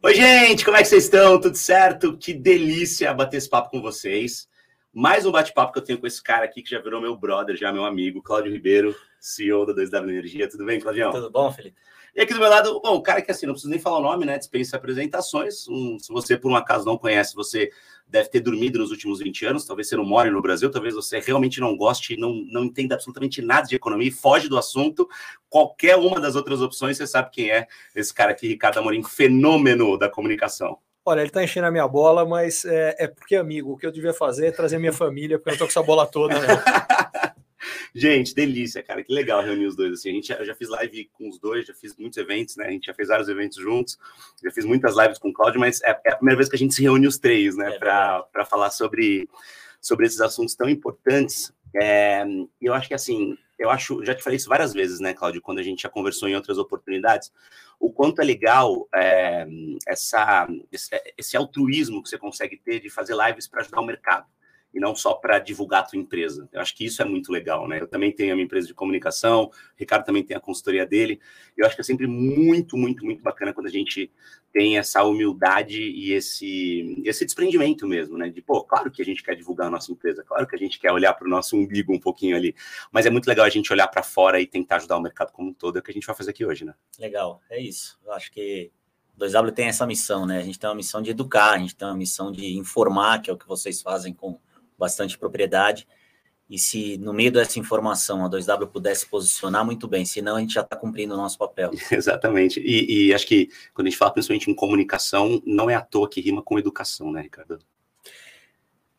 Oi, gente, como é que vocês estão? Tudo certo? Que delícia bater esse papo com vocês. Mais um bate-papo que eu tenho com esse cara aqui que já virou meu brother, já meu amigo, Cláudio Ribeiro, CEO da 2W Energia. Tudo bem, Claudião? Tudo bom, Felipe? E aqui do meu lado, bom, o cara que assim, não preciso nem falar o nome, né? Dispensa apresentações. Um, se você, por um acaso, não conhece, você deve ter dormido nos últimos 20 anos. Talvez você não more no Brasil, talvez você realmente não goste, não, não entenda absolutamente nada de economia e foge do assunto. Qualquer uma das outras opções, você sabe quem é esse cara aqui, Ricardo Amorim, fenômeno da comunicação. Olha, ele tá enchendo a minha bola, mas é, é porque, amigo, o que eu devia fazer é trazer minha família, porque eu tô com essa bola toda, né? Gente, delícia, cara. Que legal reunir os dois. Assim, a gente já, já fiz live com os dois, já fiz muitos eventos, né? A gente já fez vários eventos juntos, já fiz muitas lives com o Claudio, mas é, é a primeira vez que a gente se reúne os três, né? É para falar sobre, sobre esses assuntos tão importantes. É, eu acho que assim, eu acho, já te falei isso várias vezes, né, Cláudio, quando a gente já conversou em outras oportunidades, o quanto é legal é, essa, esse, esse altruísmo que você consegue ter de fazer lives para ajudar o mercado e não só para divulgar a tua empresa. Eu acho que isso é muito legal, né? Eu também tenho a minha empresa de comunicação, o Ricardo também tem a consultoria dele. Eu acho que é sempre muito, muito, muito bacana quando a gente tem essa humildade e esse, esse desprendimento mesmo, né? De, pô, claro que a gente quer divulgar a nossa empresa, claro que a gente quer olhar para o nosso umbigo um pouquinho ali, mas é muito legal a gente olhar para fora e tentar ajudar o mercado como um todo, é o que a gente vai fazer aqui hoje, né? Legal, é isso. Eu acho que 2W tem essa missão, né? A gente tem uma missão de educar, a gente tem uma missão de informar, que é o que vocês fazem com bastante propriedade. E se no meio dessa informação a 2W pudesse posicionar muito bem, senão a gente já está cumprindo o nosso papel. Exatamente. E, e, acho que quando a gente fala principalmente em comunicação, não é à toa que rima com educação, né, Ricardo?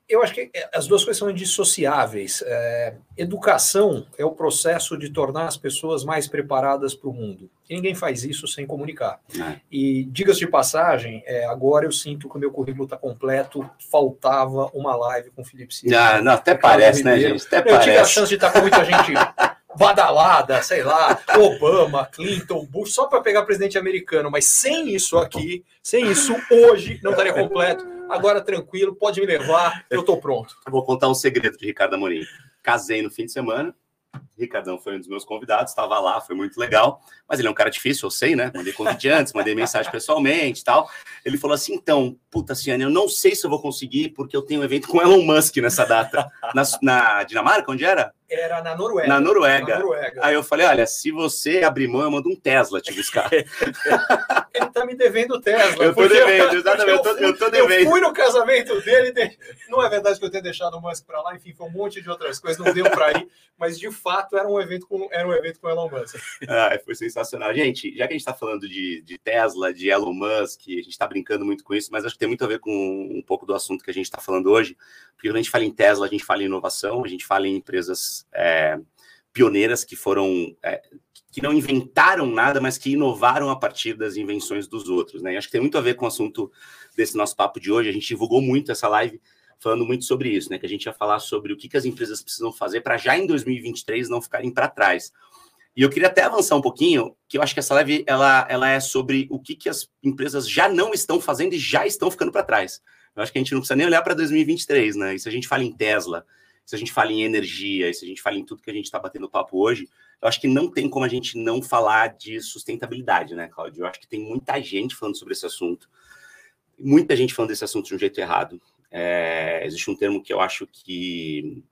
Eu acho que é, as duas coisas são indissociáveis. É, educação é o processo de tornar as pessoas mais preparadas para o mundo. E ninguém faz isso sem comunicar. É. E, diga-se de passagem, é, agora eu sinto que o meu currículo está completo, faltava uma live com o Felipe Silva. Ah, não, até parece, né, gente? Até eu parece. tive a chance de estar com muita gente badalada, sei lá, Obama, Clinton, Bush, só para pegar presidente americano, mas sem isso aqui, sem isso hoje, não estaria completo agora tranquilo, pode me levar, eu estou pronto. Eu vou contar um segredo de Ricardo Amorim. Casei no fim de semana, Ricardão foi um dos meus convidados, estava lá, foi muito legal, mas ele é um cara difícil, eu sei, né? Mandei convite antes, mandei mensagem pessoalmente tal. Ele falou assim: então, puta, Ciane, eu não sei se eu vou conseguir, porque eu tenho um evento com Elon Musk nessa data. Na, na Dinamarca, onde era? Era na Noruega. Na Noruega. na Noruega. Aí eu falei: olha, se você abrir mão, eu mando um Tesla te buscar. ele tá me devendo Tesla. Eu tô devendo, exatamente. Eu, tô, eu tô devendo. Eu fui no casamento dele. De... Não é verdade que eu tenha deixado o Musk para lá, enfim, foi um monte de outras coisas, não deu para ir, mas de fato era um evento com, era um evento com Elon Musk. Ah, foi sensacional. Gente, já que a gente está falando de, de Tesla, de Elon Musk, a gente está brincando muito com isso, mas acho que tem muito a ver com um pouco do assunto que a gente está falando hoje, porque quando a gente fala em Tesla, a gente fala em inovação, a gente fala em empresas é, pioneiras que foram é, que não inventaram nada, mas que inovaram a partir das invenções dos outros, né? E acho que tem muito a ver com o assunto desse nosso papo de hoje. A gente divulgou muito essa live falando muito sobre isso, né? Que a gente ia falar sobre o que, que as empresas precisam fazer para já em 2023 não ficarem para trás. E eu queria até avançar um pouquinho, que eu acho que essa live ela, ela é sobre o que, que as empresas já não estão fazendo e já estão ficando para trás. Eu acho que a gente não precisa nem olhar para 2023, né? E se a gente fala em Tesla, se a gente fala em energia, se a gente fala em tudo que a gente está batendo papo hoje, eu acho que não tem como a gente não falar de sustentabilidade, né, Cláudio? Eu acho que tem muita gente falando sobre esse assunto, muita gente falando desse assunto de um jeito errado. É, existe um termo que eu acho que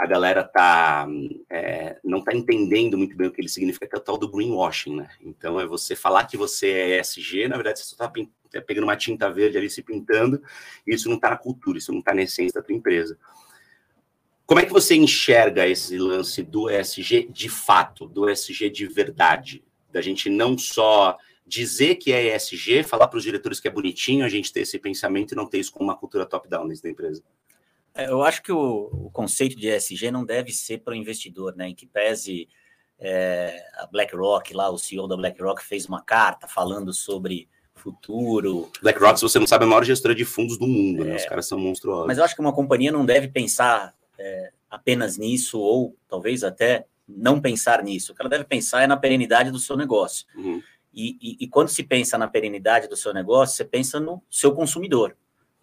a galera tá, é, não está entendendo muito bem o que ele significa, que é o tal do greenwashing, né? Então, é você falar que você é ESG, na verdade, você só está tá pegando uma tinta verde ali, se pintando, e isso não está na cultura, isso não está na essência da tua empresa. Como é que você enxerga esse lance do ESG de fato, do ESG de verdade? Da gente não só dizer que é ESG, falar para os diretores que é bonitinho a gente ter esse pensamento e não ter isso como uma cultura top-down dentro da empresa. É, eu acho que o, o, conceito de ESG não deve ser para o investidor, né? Em que pese é, a BlackRock, lá, o CEO da BlackRock fez uma carta falando sobre futuro. BlackRock, se você não sabe, é a maior gestora de fundos do mundo, né? é, né? Os caras são monstruosos. Mas eu acho que uma companhia não deve pensar é, apenas nisso, ou talvez até não pensar nisso. O que ela deve pensar é na perenidade do seu negócio. Uhum. E, e, e, quando se pensa na perenidade do seu negócio, você pensa no seu consumidor.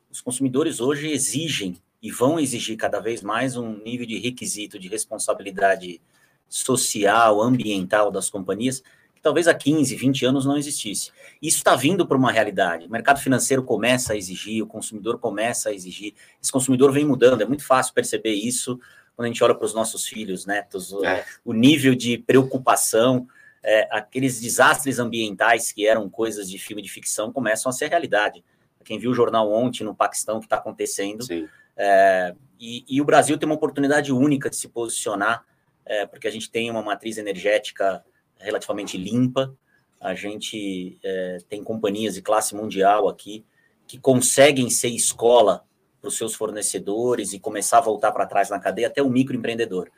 Os consumidores hoje exigem e vão exigir cada vez mais um nível de requisito de responsabilidade social, ambiental das companhias que talvez há 15, 20 anos não existisse. Isso está vindo para uma realidade. O mercado financeiro começa a exigir, o consumidor começa a exigir. Esse consumidor vem mudando, é muito fácil perceber isso quando a gente olha para os nossos filhos, netos, é. o nível de preocupação, é, aqueles desastres ambientais que eram coisas de filme de ficção começam a ser realidade. Quem viu o jornal ontem no Paquistão, o que está acontecendo. É, e, e, o Brasil tem uma oportunidade única de se posicionar, é, porque a gente tem uma matriz energética relativamente limpa, a gente é, tem companhias de classe mundial aqui que conseguem ser escola para os seus fornecedores e começar a voltar para trás na cadeia, até o microempreendedor.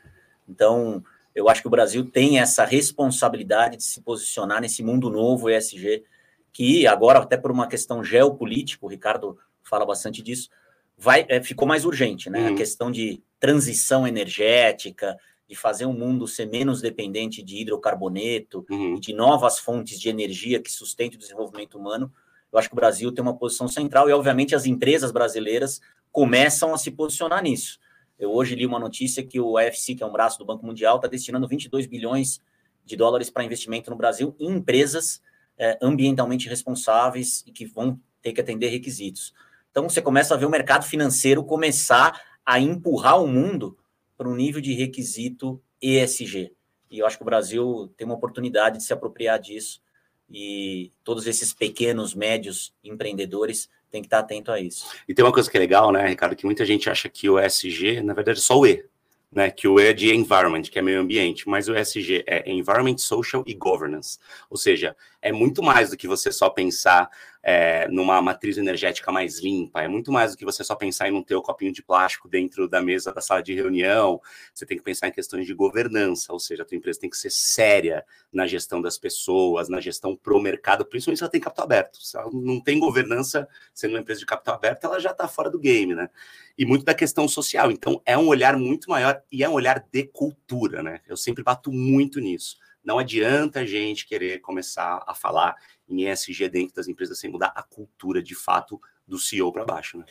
Então, eu acho que o Brasil tem essa responsabilidade de se posicionar nesse mundo novo ESG, que agora, até por uma questão geopolítica, o Ricardo fala bastante disso, vai, é, ficou mais urgente, né? Uhum. A questão de transição energética, de fazer o mundo ser menos dependente de hidrocarboneto uhum. e de novas fontes de energia que sustentem o desenvolvimento humano. Eu acho que o Brasil tem uma posição central e, obviamente, as empresas brasileiras começam a se posicionar nisso. Eu hoje li uma notícia que o AFC, que é um braço do Banco Mundial, está destinando 22 bilhões de dólares para investimento no Brasil em empresas é, ambientalmente responsáveis e que vão ter que atender requisitos. Então, você começa a ver o mercado financeiro começar a empurrar o mundo para um nível de requisito ESG. E eu acho que o Brasil tem uma oportunidade de se apropriar disso e todos esses pequenos, médios empreendedores têm que estar atento a isso. E tem uma coisa que é legal, né, Ricardo, que muita gente acha que o ESG, na verdade, é só o E, né, que o E é de environment, que é meio ambiente, mas o ESG é environment, social e governance. Ou seja, é muito mais do que você só pensar é, numa matriz energética mais limpa, é muito mais do que você só pensar em não ter o copinho de plástico dentro da mesa da sala de reunião, você tem que pensar em questões de governança, ou seja, a tua empresa tem que ser séria na gestão das pessoas, na gestão pro mercado, principalmente se ela tem capital aberto. Se ela não tem governança, sendo uma empresa de capital aberto, ela já está fora do game, né? E muito da questão social. Então, é um olhar muito maior e é um olhar de cultura, né? Eu sempre bato muito nisso. Não adianta a gente querer começar a falar em ESG dentro das empresas sem mudar a cultura de fato do CEO para baixo, né?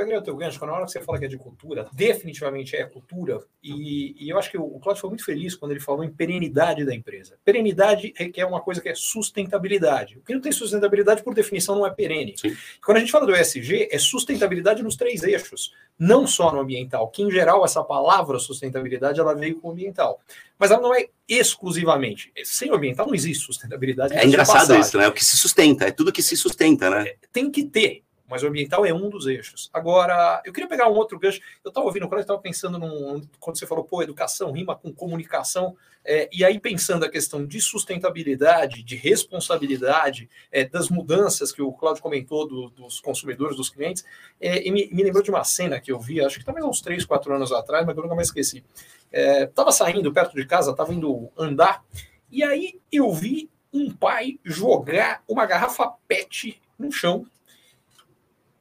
Peguei o teu gancho, quando na hora que você fala que é de cultura, definitivamente é cultura, e, e eu acho que o, o Cláudio foi muito feliz quando ele falou em perenidade da empresa. Perenidade requer uma coisa que é sustentabilidade. O que não tem sustentabilidade, por definição, não é perene. Sim. Quando a gente fala do ESG, é sustentabilidade nos três eixos, não só no ambiental, que em geral essa palavra sustentabilidade ela veio com o ambiental. Mas ela não é exclusivamente. Sem o ambiental não existe sustentabilidade. É engraçado isso, né? O que se sustenta, é tudo que se sustenta, né? É, tem que ter mas o ambiental é um dos eixos. Agora, eu queria pegar um outro gancho. Eu estava ouvindo, quando eu estava pensando num, quando você falou, pô, educação rima com comunicação, é, e aí pensando a questão de sustentabilidade, de responsabilidade, é, das mudanças que o Claudio comentou do, dos consumidores, dos clientes, é, e me, me, lembrou de uma cena que eu vi, acho que talvez uns 3, 4 anos atrás, mas eu nunca mais esqueci. Estava é, saindo perto de casa, estava indo andar, e aí eu vi um pai jogar uma garrafa PET no chão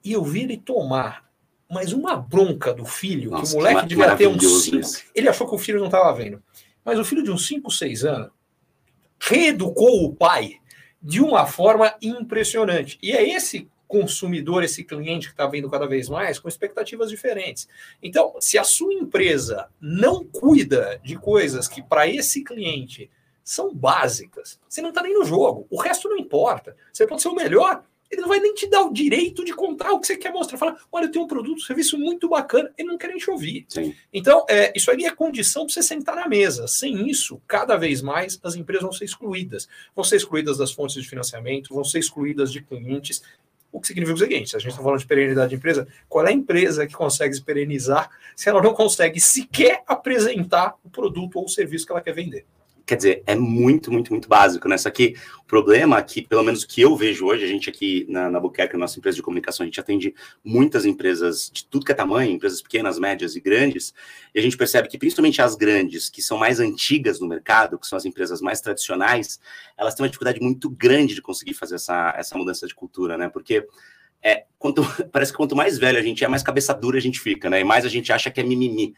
e eu vi ele tomar mais uma bronca do filho, Nossa, que o moleque que devia ter uns 5. Ele achou que o filho não estava vendo. Mas o filho de uns 5, 6 anos reeducou o pai de uma forma impressionante. E é esse consumidor, esse cliente que está vendo cada vez mais, com expectativas diferentes. Então, se a sua empresa não cuida de coisas que para esse cliente são básicas, você não está nem no jogo. O resto não importa. Você pode ser o melhor, ele não vai nem te dar o direito de contar o que você quer mostrar. Fala, olha, eu tenho um produto, um serviço muito bacana. Ele não quer nem te ouvir. Sim. Então, é, isso aí é condição para você sentar na mesa. Sem isso, cada vez mais as empresas vão ser excluídas. Vão ser excluídas das fontes de financiamento, vão ser excluídas de clientes. O que significa o seguinte: se a gente está falando de perenidade de empresa, qual é a empresa que consegue se perenizar se ela não consegue sequer apresentar o produto ou o serviço que ela quer vender? Quer dizer, é muito, muito, muito básico, né? Só que o problema é que, pelo menos o que eu vejo hoje, a gente aqui na, na nossa empresa de comunicação, a gente atende muitas empresas de tudo que é tamanho, empresas pequenas, médias e grandes, e a gente percebe que, principalmente as grandes, que são mais antigas no mercado, que são as empresas mais tradicionais, elas têm uma dificuldade muito grande de conseguir fazer essa, essa mudança de cultura, né? Porque é, quanto, parece que quanto mais velho a gente é, mais cabeça dura a gente fica, né? E mais a gente acha que é mimimi.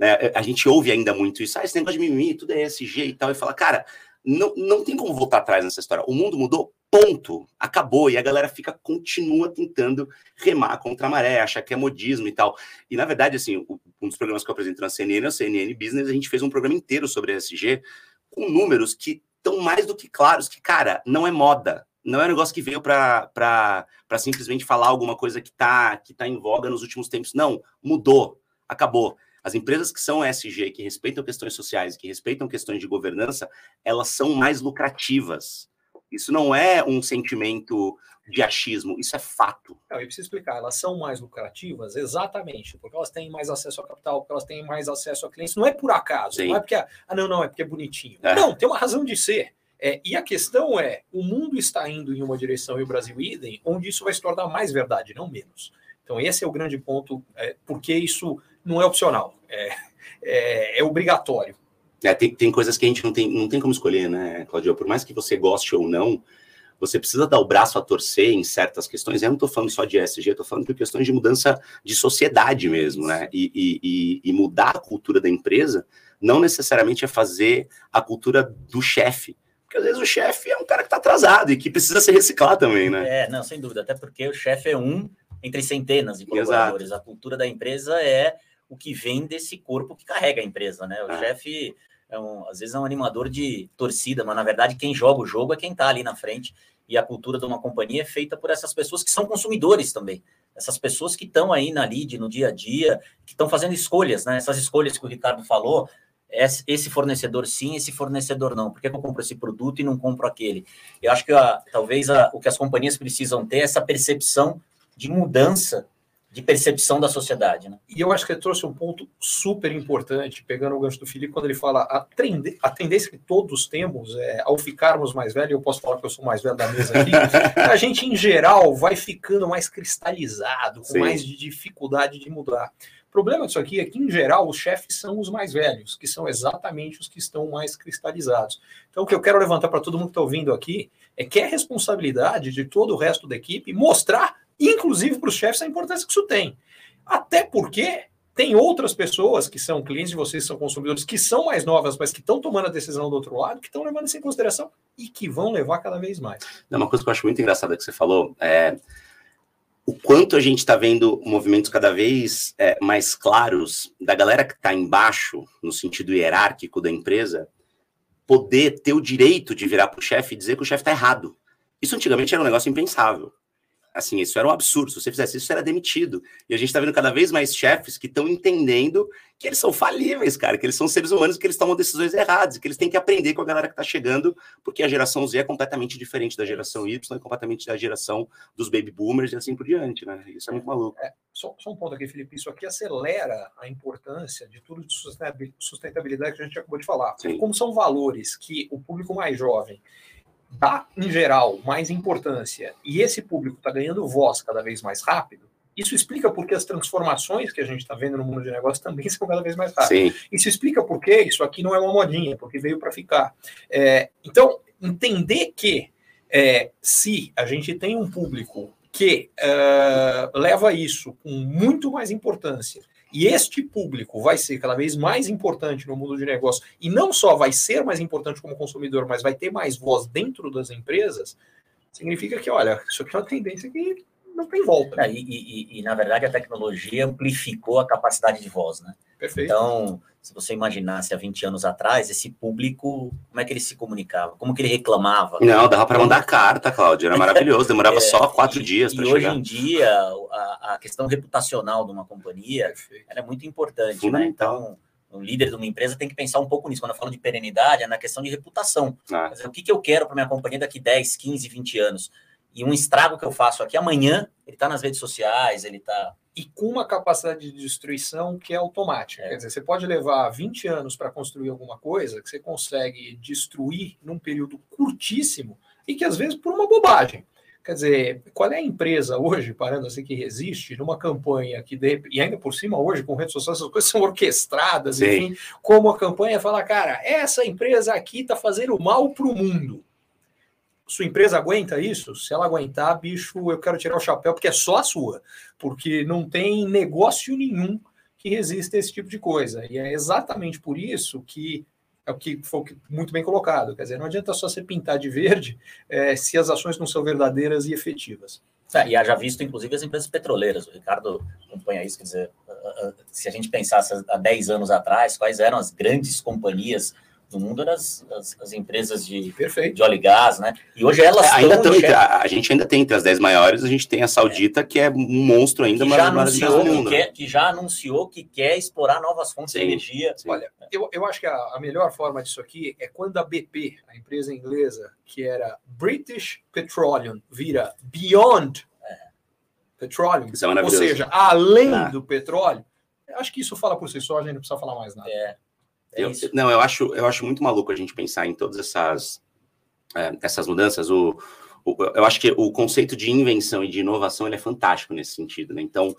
Né? A gente ouve ainda muito isso, ah, esse negócio de mimimi, tudo é SG e tal, e fala, cara, não, não tem como voltar atrás nessa história. O mundo mudou, ponto, acabou. E a galera fica, continua tentando remar contra a maré, achar que é modismo e tal. E na verdade, assim, um dos programas que eu apresento na CNN, o CNN Business, a gente fez um programa inteiro sobre SG, com números que tão mais do que claros que, cara, não é moda. Não é um negócio que veio para simplesmente falar alguma coisa que está que tá em voga nos últimos tempos. Não, mudou, acabou. As empresas que são ESG, que respeitam questões sociais, que respeitam questões de governança, elas são mais lucrativas. Isso não é um sentimento de achismo, isso é fato. Não, eu preciso explicar, elas são mais lucrativas exatamente porque elas têm mais acesso ao capital, porque elas têm mais acesso a clientes. Não é por acaso, Sim. não é porque, ah, não, não, é porque é bonitinho. É. Não, tem uma razão de ser. É, e a questão é, o mundo está indo em uma direção e o Brasil idem, onde isso vai se tornar mais verdade, não menos. Então esse é o grande ponto, é, porque isso não é opcional, é, é, é obrigatório. É, tem, tem coisas que a gente não tem, não tem como escolher, né, Claudio? Por mais que você goste ou não, você precisa dar o braço a torcer em certas questões. Eu não estou falando só de ESG, estou falando de questões de mudança de sociedade mesmo, né? E, e, e, mudar a cultura da empresa não necessariamente é fazer a cultura do chefe. Porque às vezes o chefe é um cara que está atrasado e que precisa se reciclar também, né? É, não, sem dúvida. Até porque o chefe é um entre centenas de colaboradores. Exato. A cultura da empresa é o que vem desse corpo que carrega a empresa, né? O é. chefe é um, às vezes é um animador de torcida, mas na verdade quem joga o jogo é quem está ali na frente. E a cultura de uma companhia é feita por essas pessoas que são consumidores também. Essas pessoas que estão aí na lead, no dia a dia, que estão fazendo escolhas, né? Essas escolhas que o Ricardo falou, esse fornecedor sim, esse fornecedor não. Por que, eu compro esse produto e não compro aquele? Eu acho que a, talvez a, o que as companhias precisam ter é essa percepção de mudança de percepção da sociedade. Né? E eu acho que ele trouxe um ponto super importante, pegando o gancho do Felipe, quando ele fala a, a tendência que todos temos é, ao ficarmos mais velhos, eu posso falar que eu sou mais velho da mesa aqui, a gente, em geral, vai ficando mais cristalizado, com Sim. mais de dificuldade de mudar. O problema disso aqui é que, em geral, os chefes são os mais velhos, que são exatamente os que estão mais cristalizados. Então, o que eu quero levantar para todo mundo que está ouvindo aqui é que é responsabilidade de todo o resto da equipe mostrar inclusive para os chefes, a importância que isso tem. Até porque tem outras pessoas que são clientes de vocês, são consumidores, que são mais novas, mas que estão tomando a decisão do outro lado, que estão levando isso em consideração e que vão levar cada vez mais. Uma coisa que eu acho muito engraçada que você falou é o quanto a gente está vendo movimentos cada vez é, mais claros da galera que está embaixo, no sentido hierárquico da empresa, poder ter o direito de virar para o chefe e dizer que o chefe está errado. Isso antigamente era um negócio impensável. Assim, isso era um absurdo. Se você fizesse isso, você era demitido. E a gente está vendo cada vez mais chefes que estão entendendo que eles são falíveis, cara, que eles são seres humanos, que eles tomam decisões erradas, que eles têm que aprender com a galera que está chegando, porque a geração Z é completamente diferente da geração Y, é completamente da geração dos baby boomers e assim por diante, né? Isso é muito maluco. É, só, só, um ponto aqui, Felipe. Isso aqui acelera a importância de tudo de sustentabilidade que a gente acabou de falar. Sim. Como são valores que o público mais jovem dá, em geral, mais importância e esse público está ganhando voz cada vez mais rápido, isso explica porque as transformações que a gente está vendo no mundo de negócios também são cada vez mais rápidas. Sim. Isso explica porque isso aqui não é uma modinha, porque veio para ficar. É, então, entender que é, se a gente tem um público que uh, leva isso com muito mais importância e este público vai ser cada vez mais importante no mundo de negócio, e não só vai ser mais importante como consumidor, mas vai ter mais voz dentro das empresas, significa que, olha, isso aqui é uma tendência que não tem volta. É, e, e, e, na verdade, a tecnologia amplificou a capacidade de voz, né? Perfeito. Então, se você imaginasse há 20 anos atrás, esse público, como é que ele se comunicava? Como que ele reclamava? Não, dava para mandar carta, Cláudio, era maravilhoso, demorava é, só quatro e, dias para chegar. E hoje em dia, a, a, questão reputacional de uma companhia é muito importante, né? Então, o líder de uma empresa tem que pensar um pouco nisso. Quando eu falo de perenidade, é na questão de reputação. Ah. Dizer, o que, que eu quero para minha companhia daqui 10, 15, 20 anos? E um estrago que eu faço aqui amanhã, ele está nas redes sociais, ele está e com uma capacidade de destruição que é automática. É. Quer dizer, você pode levar 20 anos para construir alguma coisa que você consegue destruir num período curtíssimo e que às vezes por uma bobagem. Quer dizer, qual é a empresa hoje, parando assim, que resiste numa campanha que, de, e ainda por cima hoje, com redes sociais, essas coisas são orquestradas, Sim. enfim, como a campanha fala, cara, essa empresa aqui está fazendo mal para o mundo sua empresa aguenta isso? Se ela aguentar, bicho, eu quero tirar o chapéu, porque é só a sua. Porque não tem negócio nenhum que resista a esse tipo de coisa. E é exatamente por isso que é o que foi muito bem colocado. Quer dizer, não adianta só você pintar de verde é, se as ações não são verdadeiras e efetivas. É, e haja visto, inclusive, as empresas petroleiras. O Ricardo acompanha isso, quer dizer, se a gente pensasse há 10 anos atrás, quais eram as grandes companhias no mundo eram as, as, as, empresas de, Perfeito. de óleo e gás, né? E hoje elas é, ainda estão a, a, gente ainda tem entre as 10 maiores, a gente tem a Saudita, é. que é um monstro ainda, que já anunciou que, quer, que, já anunciou que quer explorar novas fontes sim, de energia. Sim. Olha, eu, eu acho que a, a melhor forma disso aqui é quando a BP, a empresa inglesa, que era British Petroleum, vira Beyond é. Petroleum, é ou seja, além ah. do petróleo, acho que isso fala por si só, a gente não precisa falar mais nada. É. É eu, não, eu acho, eu acho muito maluco a gente pensar em todas essas, é, essas mudanças. O, o, eu acho que o conceito de invenção e de inovação ele é fantástico nesse sentido. Né? Então,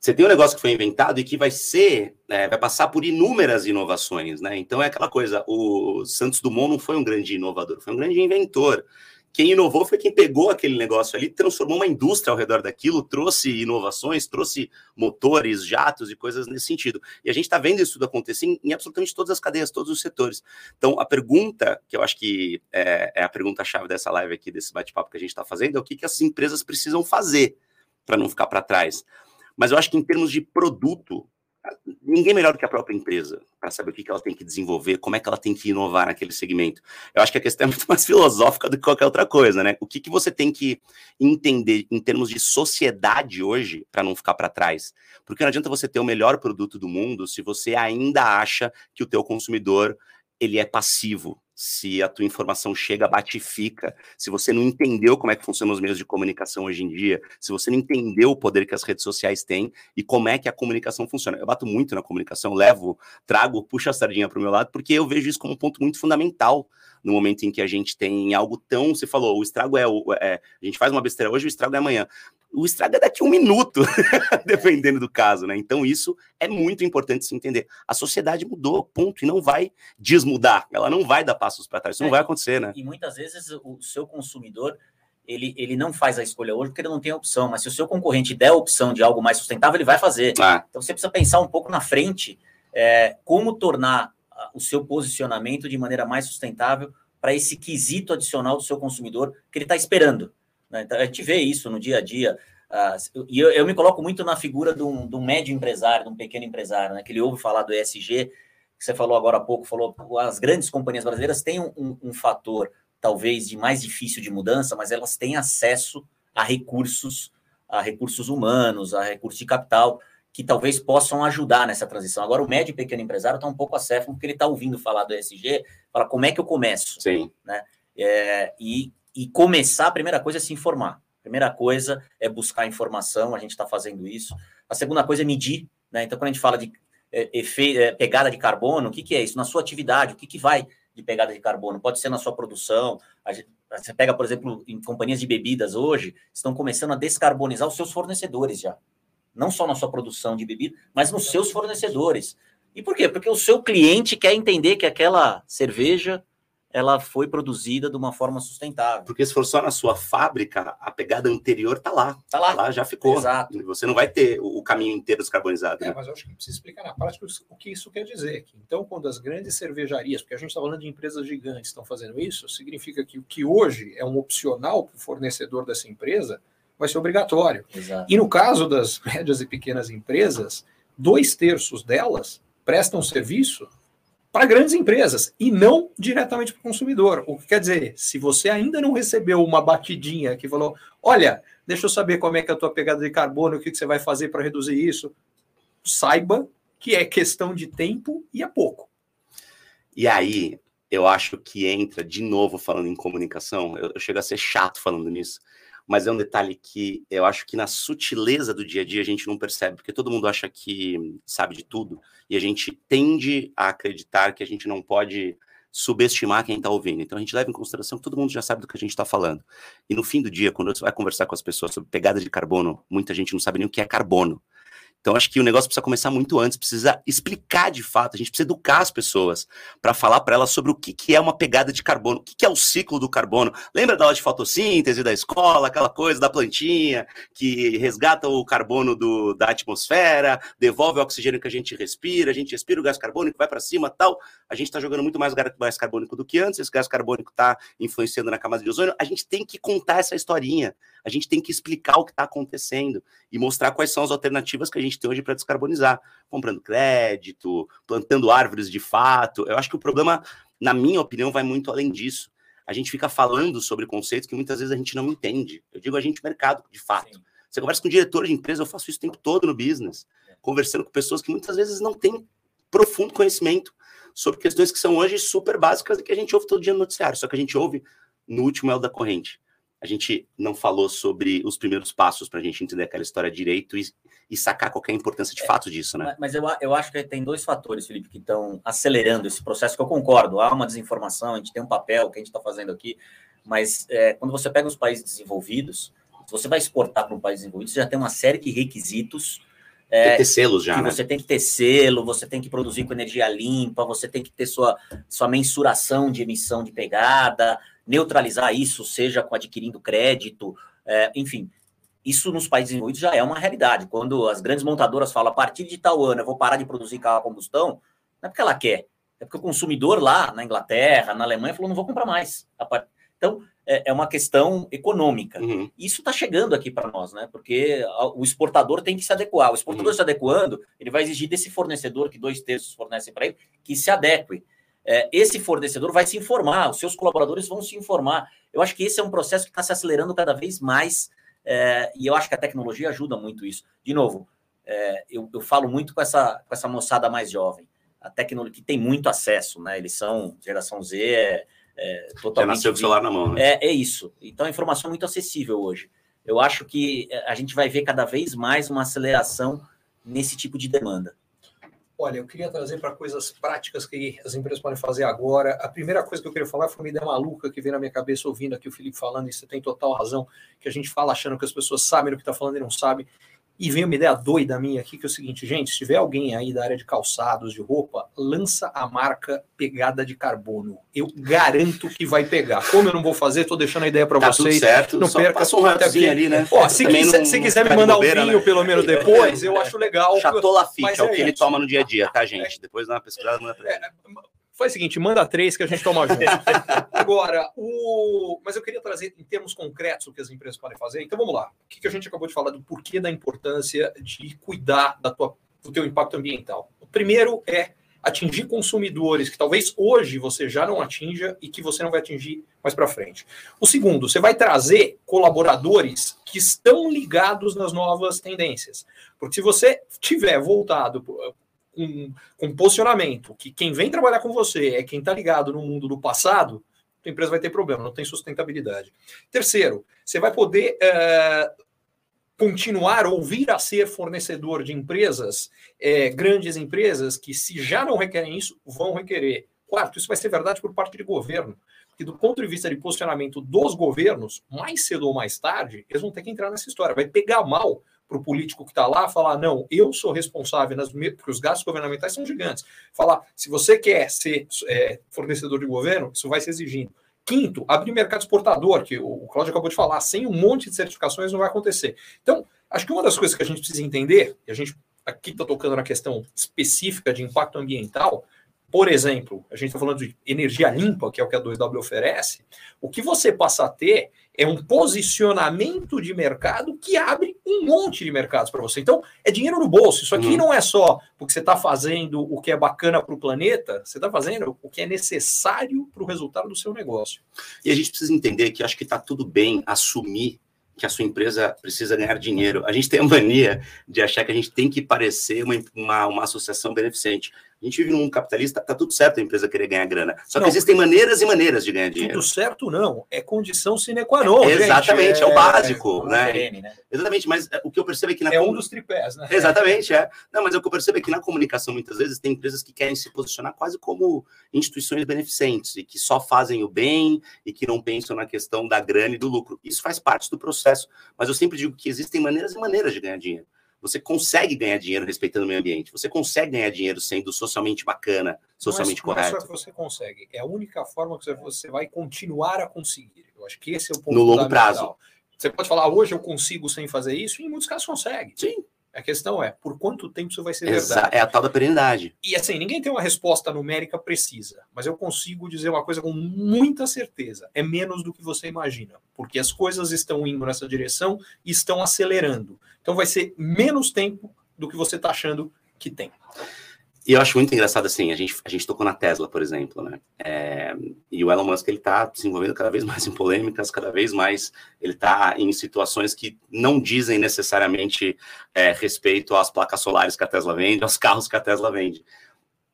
você tem um negócio que foi inventado e que vai ser, é, vai passar por inúmeras inovações. Né? Então, é aquela coisa: o Santos Dumont não foi um grande inovador, foi um grande inventor quem inovou foi quem pegou aquele negócio ali, transformou uma indústria ao redor daquilo, trouxe inovações, trouxe motores, jatos e coisas nesse sentido. E a gente está vendo isso tudo acontecer em, em, absolutamente todas as cadeias, todos os setores. Então, a pergunta, que eu acho que é, é a pergunta-chave dessa live aqui, desse bate-papo que a gente está fazendo, é o que, que as empresas precisam fazer para não ficar para trás. Mas eu acho que em termos de produto, ninguém melhor do que a própria empresa para saber o que, que ela tem que desenvolver, como é que ela tem que inovar naquele segmento. Eu acho que a questão é muito mais filosófica do que qualquer outra coisa, né? O que, que você tem que entender em termos de sociedade hoje para não ficar para trás? Porque não adianta você ter o melhor produto do mundo se você ainda acha que o teu consumidor ele é passivo, se a tua informação chega, bate e fica, se você não entendeu como é que funcionam os meios de comunicação hoje em dia, se você não entendeu o poder que as redes sociais têm e como é que a comunicação funciona. Eu bato muito na comunicação, levo, trago, puxo a sardinha para o meu lado, porque eu vejo isso como um ponto muito fundamental no momento em que a gente tem algo tão. Você falou, o estrago é, é a gente faz uma besteira hoje, o estrago é amanhã o estrago é daqui a um minuto, dependendo do caso, né? Então, isso é muito importante se entender. A sociedade mudou, ponto, e não vai desmudar, ela não vai dar passos para trás, isso é, não vai acontecer, né? E muitas vezes o seu consumidor. Ele, ele não faz a escolha hoje porque ele não tem opção, mas se o seu concorrente der a opção de algo mais sustentável, ele vai fazer. Ah. Então você precisa pensar um pouco na frente é, como tornar o seu posicionamento de maneira mais sustentável para esse quesito adicional do seu consumidor que ele está esperando. Né? Então, a gente vê isso no dia a dia. Uh, e eu, eu, me coloco muito na figura de um, de um, médio empresário, de um pequeno empresário, né? que ele ouve falar do ESG, que você falou agora há pouco, falou as grandes companhias brasileiras têm um, um, um fator talvez de mais difícil de mudança, mas elas têm acesso a recursos, a recursos humanos, a recursos de capital, que talvez possam ajudar nessa transição. Agora, o médio e pequeno empresário está um pouco acéfalo, porque ele está ouvindo falar do ESG, fala como é que eu começo? Sim. Né? É, e e começar, a primeira coisa é se informar. A primeira coisa é buscar informação, a gente está fazendo isso. A segunda coisa é medir, né? Então, quando a gente fala de é, efe, é, pegada de carbono, o que, que é isso? Na sua atividade, o que, que vai de pegada de carbono? Pode ser na sua produção. Gente, você pega, por exemplo, em companhias de bebidas hoje, estão começando a descarbonizar os seus fornecedores já. Não só na sua produção de bebida, mas nos seus fornecedores. E por quê? Porque o seu cliente quer entender que aquela cerveja ela foi produzida de uma forma sustentável. Porque se for só na sua fábrica, a pegada anterior está lá. Está lá. Tá lá, já ficou. Exato. Você não vai ter o caminho inteiro descarbonizado. É, né? mas eu acho que precisa explicar na prática o que isso quer dizer. Então, quando as grandes cervejarias, porque a gente está falando de empresas gigantes, estão fazendo isso, significa que o que hoje é um opcional para o fornecedor dessa empresa vai ser obrigatório. Exato. E no caso das médias e pequenas empresas, dois terços delas prestam serviço para grandes empresas e não diretamente para o consumidor. O que quer dizer, se você ainda não recebeu uma batidinha que falou, olha, deixa eu saber como é que é a tua pegada de carbono, o que, que você vai fazer para reduzir isso, saiba que é questão de tempo e é pouco. E aí, eu acho que entra, de novo, falando em comunicação, eu, eu chego a ser chato falando nisso, mas é um detalhe que eu acho que na sutileza do dia a dia a gente não percebe, porque todo mundo acha que sabe de tudo, e a gente tende a acreditar que a gente não pode subestimar quem está ouvindo. Então a gente leva em consideração que todo mundo já sabe do que a gente está falando. E no fim do dia, quando você vai conversar com as pessoas sobre pegada de carbono, muita gente não sabe nem o que é carbono. Então, acho que o negócio precisa começar muito antes, precisa explicar de fato, a gente precisa educar as pessoas para falar para elas sobre o que, que é uma pegada de carbono, o que, que é o ciclo do carbono. Lembra da aula de fotossíntese da escola, aquela coisa da plantinha que resgata o carbono do, da atmosfera, devolve o oxigênio que a gente respira, a gente respira o gás carbônico, vai para cima tal. A gente está jogando muito mais gás carbônico do que antes, esse gás carbônico está influenciando na camada de ozônio. A gente tem que contar essa historinha, a gente tem que explicar o que está acontecendo e mostrar quais são as alternativas que a gente tem hoje para descarbonizar, comprando crédito, plantando árvores de fato. Eu acho que o problema na minha opinião, vai muito além disso. A gente fica falando sobre conceitos que muitas vezes a gente não entende. Eu digo a gente mercado, de fato. Sim. Você conversa com diretor de empresa, eu faço isso o tempo todo no business, conversando com pessoas que muitas vezes não têm profundo conhecimento sobre questões que são hoje super básicas e que a gente ouve todo dia no noticiário, só que a gente ouve no último elo da corrente. A gente não falou sobre os primeiros passos para a gente entender aquela história direito e, e sacar qual é a importância de é, fato disso, né? Mas eu, eu acho que tem dois fatores, Felipe, que estão acelerando esse processo, que eu concordo. Há uma desinformação, a gente tem um papel que a gente está fazendo aqui, mas é, quando você pega os países desenvolvidos, se você vai exportar para um país desenvolvido, você já tem uma série de requisitos é, tem que ter selos já, né? Você tem que ter selo, você tem que produzir com energia limpa, você tem que ter sua, sua mensuração de emissão de pegada, neutralizar isso, seja com adquirindo crédito, é, enfim. Isso nos países desenvolvidos já é uma realidade. Quando as grandes montadoras falam a partir de tal ano eu vou parar de produzir carro a combustão, não é porque ela quer, é porque o consumidor lá na Inglaterra, na Alemanha, falou: não vou comprar mais. Então, é, é uma questão econômica. Uhum. Isso está chegando aqui para nós, né? Porque o exportador tem que se adequar. O exportador uhum. se adequando, ele vai exigir desse fornecedor, que dois terços fornecem para ele, que se adeque. É, esse fornecedor vai se informar, os seus colaboradores vão se informar. Eu acho que esse é um processo que está se acelerando cada vez mais, é, e eu acho que a tecnologia ajuda muito isso. De novo, é, eu, eu, falo muito com essa, com essa moçada mais jovem, a tecnologia que tem muito acesso, né? Eles são geração Z, é, totalmente. Já nasceu com o celular na mão, né? É, é isso. Então a informação é muito acessível hoje. Eu acho que é, a gente vai ver cada vez mais uma aceleração nesse tipo de demanda. Olha, eu queria trazer para coisas práticas que as empresas podem fazer agora. A primeira coisa que eu queria falar foi uma ideia maluca que veio na minha cabeça ouvindo aqui o Felipe falando, e você tem total razão, que a gente fala achando que as pessoas sabem o que está falando e não sabem. E vem uma ideia doida minha aqui, que é o seguinte, gente, se tiver alguém aí da área de calçados, de roupa, lança a marca pegada de carbono. Eu garanto que vai pegar. Como eu não vou fazer, tô deixando a ideia para tá vocês. Tudo certo. Não Só perca passa um aqui. ali, né? Ó, se, quiser, não, se quiser me mandar um vinho, né? pelo menos depois, eu acho legal. Chateau Lafitte é, é o que ele toma no dia a dia, tá, gente? Depois dá uma pesquisada, pra ele. É, Faz o seguinte, manda três que a gente toma junto. Agora, o... mas eu queria trazer em termos concretos o que as empresas podem fazer. Então vamos lá. O que a gente acabou de falar do porquê da importância de cuidar da tua, do teu impacto ambiental. O primeiro é atingir consumidores que talvez hoje você já não atinja e que você não vai atingir mais para frente. O segundo, você vai trazer colaboradores que estão ligados nas novas tendências. Porque se você tiver voltado com, com posicionamento, que quem vem trabalhar com você é quem está ligado no mundo do passado, a empresa vai ter problema, não tem sustentabilidade. Terceiro, você vai poder é, continuar ou vir a ser fornecedor de empresas, é, grandes empresas, que se já não requerem isso, vão requerer. Quarto, isso vai ser verdade por parte de governo. Porque do ponto de vista de posicionamento dos governos, mais cedo ou mais tarde, eles vão ter que entrar nessa história. Vai pegar mal para o político que está lá falar, não, eu sou responsável, nas, porque os gastos governamentais são gigantes. Falar, se você quer ser é, fornecedor de governo, isso vai ser exigindo. Quinto, abrir mercado exportador, que o Cláudio acabou de falar, sem um monte de certificações não vai acontecer. Então, acho que uma das coisas que a gente precisa entender, e a gente aqui está tocando na questão específica de impacto ambiental, por exemplo, a gente está falando de energia limpa, que é o que a 2W oferece, o que você passa a ter é um posicionamento de mercado que abre um monte de mercados para você. Então, é dinheiro no bolso. Isso aqui uhum. não é só porque você está fazendo o que é bacana para o planeta, você está fazendo o que é necessário para o resultado do seu negócio. E a gente precisa entender que acho que está tudo bem assumir que a sua empresa precisa ganhar dinheiro. A gente tem a mania de achar que a gente tem que parecer uma, uma, uma associação beneficente. A gente vive num mundo capitalista, tá tudo certo a empresa querer ganhar grana. Só não, que existem maneiras e maneiras de ganhar dinheiro. Tudo certo não, é condição sine qua non. É, exatamente, é, é, o básico, né? É, né? Exatamente, mas é, o que eu percebo é que na É um dos tripés, né? Exatamente, é. Não, mas o que eu percebo é que na comunicação muitas vezes tem empresas que querem se posicionar quase como instituições beneficentes e que só fazem o bem e que não pensam na questão da grana e do lucro. Isso faz parte do processo, mas eu sempre digo que existem maneiras e maneiras de ganhar dinheiro. Você consegue ganhar dinheiro respeitando o meio ambiente. Você consegue ganhar dinheiro sendo socialmente bacana, socialmente não é, correto. Não é só que você consegue. É a única forma que você vai continuar a conseguir. Eu acho que esse é o ponto No longo prazo. Você pode falar, hoje eu consigo sem fazer isso, e em muitos casos consegue. Sim. A questão é, por quanto tempo isso vai ser Exa verdade? É a tal da perenidade. E assim, ninguém tem uma resposta numérica precisa, mas eu consigo dizer uma coisa com muita certeza. É menos do que você imagina, porque as coisas estão indo nessa direção e estão acelerando. Então vai ser menos tempo do que você está achando que tem. E eu acho muito engraçado assim, a gente, a gente tocou na Tesla, por exemplo, né? É, e o Elon Musk ele está se envolvendo cada vez mais em polêmicas, cada vez mais ele está em situações que não dizem necessariamente é, respeito às placas solares que a Tesla vende, aos carros que a Tesla vende.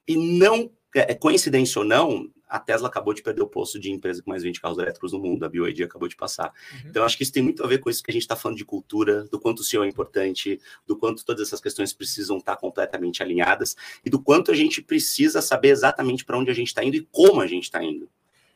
E não, é, coincidência ou não, a Tesla acabou de perder o posto de empresa com mais 20 carros elétricos no mundo, a BioID acabou de passar. Uhum. Então, acho que isso tem muito a ver com isso que a gente está falando de cultura, do quanto o CEO é importante, do quanto todas essas questões precisam estar completamente alinhadas e do quanto a gente precisa saber exatamente para onde a gente está indo e como a gente está indo.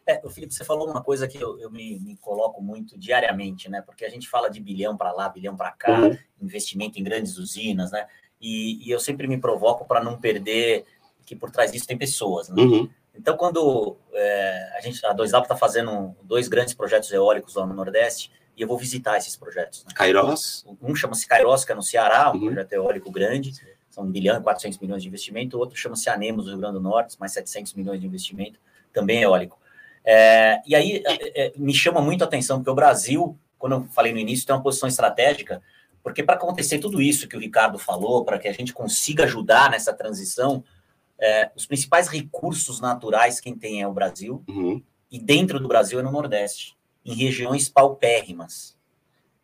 É, o Felipe, você falou uma coisa que eu, eu me, me, coloco muito diariamente, né? Porque a gente fala de bilhão para lá, bilhão para cá, uhum. investimento em grandes usinas, né? E, e eu sempre me provoco para não perder que por trás disso tem pessoas, né? Uhum. Então, quando é, a gente, a 2W está fazendo dois grandes projetos eólicos lá no Nordeste, e eu vou visitar esses projetos. Né? Kairos? Um chama-se Kairos, que é no Ceará, um uhum. projeto eólico grande, são 1 bilhão e 400 milhões de investimento. O outro chama-se Anemos, no Rio Grande do Norte, mais 700 milhões de investimento, também eólico. É, e aí é, é, me chama muito a atenção, porque o Brasil, quando eu falei no início, tem uma posição estratégica, porque para acontecer tudo isso que o Ricardo falou, para que a gente consiga ajudar nessa transição, é, os principais recursos naturais quem tem é o Brasil, uhum. e dentro do Brasil é no Nordeste, em regiões paupérrimas,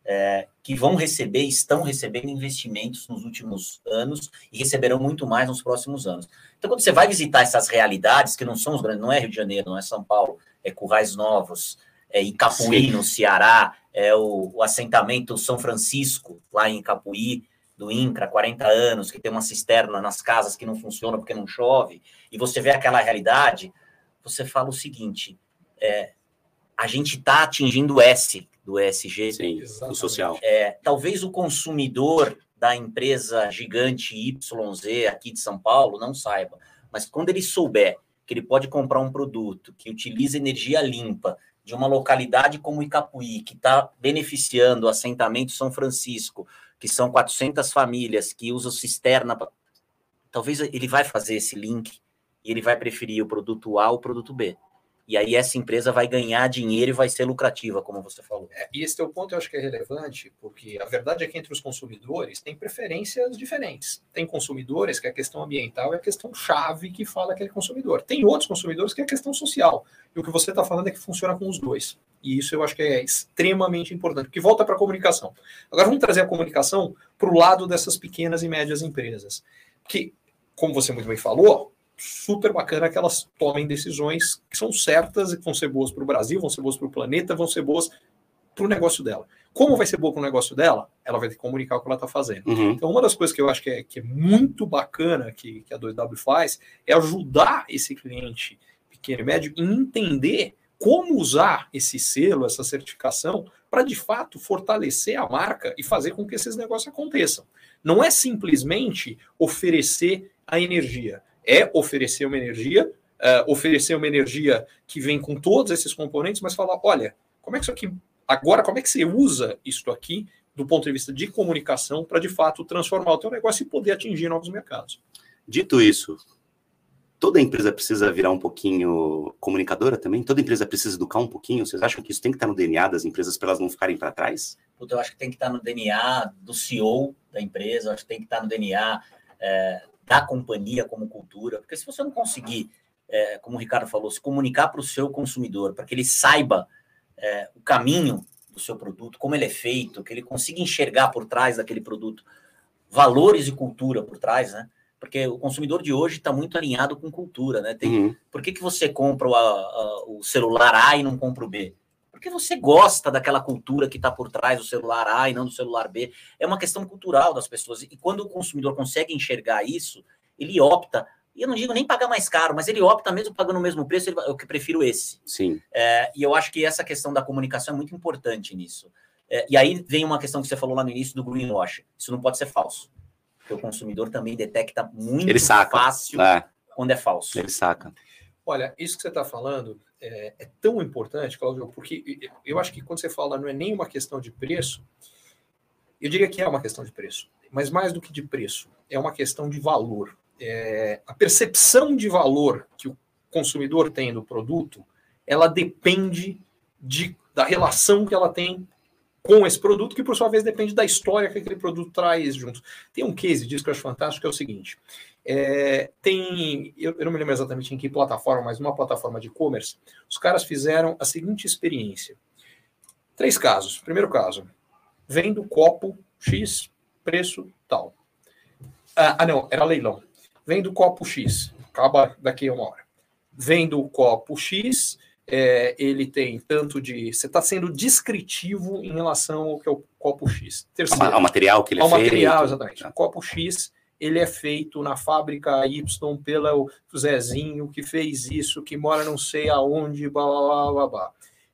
é, que vão receber, estão recebendo investimentos nos últimos anos e receberão muito mais nos próximos anos. Então, quando você vai visitar essas realidades, que não são os grandes, não é Rio de Janeiro, não é São Paulo, é Currais Novos, é Icapuí, Sim. no Ceará, é o, o assentamento São Francisco, lá em Icapuí, do INCRA, 40 anos, que tem uma cisterna nas casas que não funciona porque não chove, e você vê aquela realidade, você fala o seguinte: é, a gente está atingindo o S do ESG, Sim, o social. É, talvez o consumidor da empresa gigante YZ aqui de São Paulo não saiba, mas quando ele souber que ele pode comprar um produto que utiliza energia limpa de uma localidade como Icapuí, que está beneficiando o assentamento São Francisco, que são 400 famílias que usam cisterna, talvez ele vai fazer esse link e ele vai preferir o produto A ou o produto B. E aí essa empresa vai ganhar dinheiro e vai ser lucrativa, como você falou. É, e esse teu ponto eu acho que é relevante, porque a verdade é que entre os consumidores tem preferências diferentes. Tem consumidores que a questão ambiental é a questão chave que fala que é consumidor. Tem outros consumidores que é a questão social. E o que você está falando é que funciona com os dois. E isso eu acho que é extremamente importante, porque volta para a comunicação. Agora vamos trazer a comunicação para o lado dessas pequenas e médias empresas. Que, como você muito bem falou, super bacana que elas tomem decisões que são certas e que vão ser boas para o Brasil, vão ser boas para o planeta, vão ser boas para o negócio dela. Como vai ser boa para o negócio dela? Ela vai ter que comunicar o que ela está fazendo. Uhum. Então, uma das coisas que eu acho que é, que é muito bacana que, que a 2W faz é ajudar esse cliente pequeno e médio em entender como usar esse selo, essa certificação, para de fato fortalecer a marca e fazer com que esses negócios aconteçam. Não é simplesmente oferecer a energia, é oferecer uma energia, uh, oferecer uma energia que vem com todos esses componentes, mas falar: olha, como é que isso aqui. Agora, como é que você usa isso aqui do ponto de vista de comunicação para de fato transformar o teu negócio e poder atingir novos mercados? Dito isso, toda empresa precisa virar um pouquinho comunicadora também? Toda empresa precisa educar um pouquinho? Vocês acham que isso tem que estar no DNA das empresas para elas não ficarem para trás? eu acho que tem que estar no DNA do CEO da empresa, acho que tem que estar no DNA é, da companhia como cultura, porque se você não conseguir, é, como o Ricardo falou, se comunicar para o seu consumidor, para que ele saiba é, o caminho do seu produto, como ele é feito, que ele consiga enxergar por trás daquele produto valores e cultura por trás, né? porque o consumidor de hoje está muito alinhado com cultura, né? Tem, uhum. Por que, que você compra o, a, o celular A e não compra o B? Porque você gosta daquela cultura que está por trás do celular A e não do celular B. É uma questão cultural das pessoas. E quando o consumidor consegue enxergar isso, ele opta. E eu não digo nem pagar mais caro, mas ele opta mesmo pagando o mesmo preço, ele, eu que prefiro esse. Sim. É, e eu acho que essa questão da comunicação é muito importante nisso. É, e aí vem uma questão que você falou lá no início do greenwash. Isso não pode ser falso porque o consumidor também detecta muito fácil é. quando é falso. Ele saca. Olha, isso que você está falando é, é, tão importante, Claudio, porque eu acho que quando você fala não é nem uma questão de preço, eu diria que é uma questão de preço, mas mais do que de preço, é uma questão de valor. É, a percepção de valor que o consumidor tem do produto, ela depende de, da relação que ela tem com esse produto, que por sua vez depende da história que aquele produto traz junto. Tem um case disso que eu acho fantástico, que é o seguinte: é, tem, eu, eu, não me lembro exatamente em que plataforma, mas uma plataforma de e-commerce, os caras fizeram a seguinte experiência. Três casos. Primeiro caso, vendo copo X, preço tal. Ah, ah, não, era leilão. Vendo copo X, acaba daqui a uma hora. Vendo copo X, é, ele tem tanto de. Você está sendo descritivo em relação ao que é o copo X. Terceiro, ao material que ele é feito. Ao material, exatamente. O copo X, ele é feito na fábrica Y pelo Zezinho, que fez isso, que mora não sei aonde, blá, blá, blá, blá.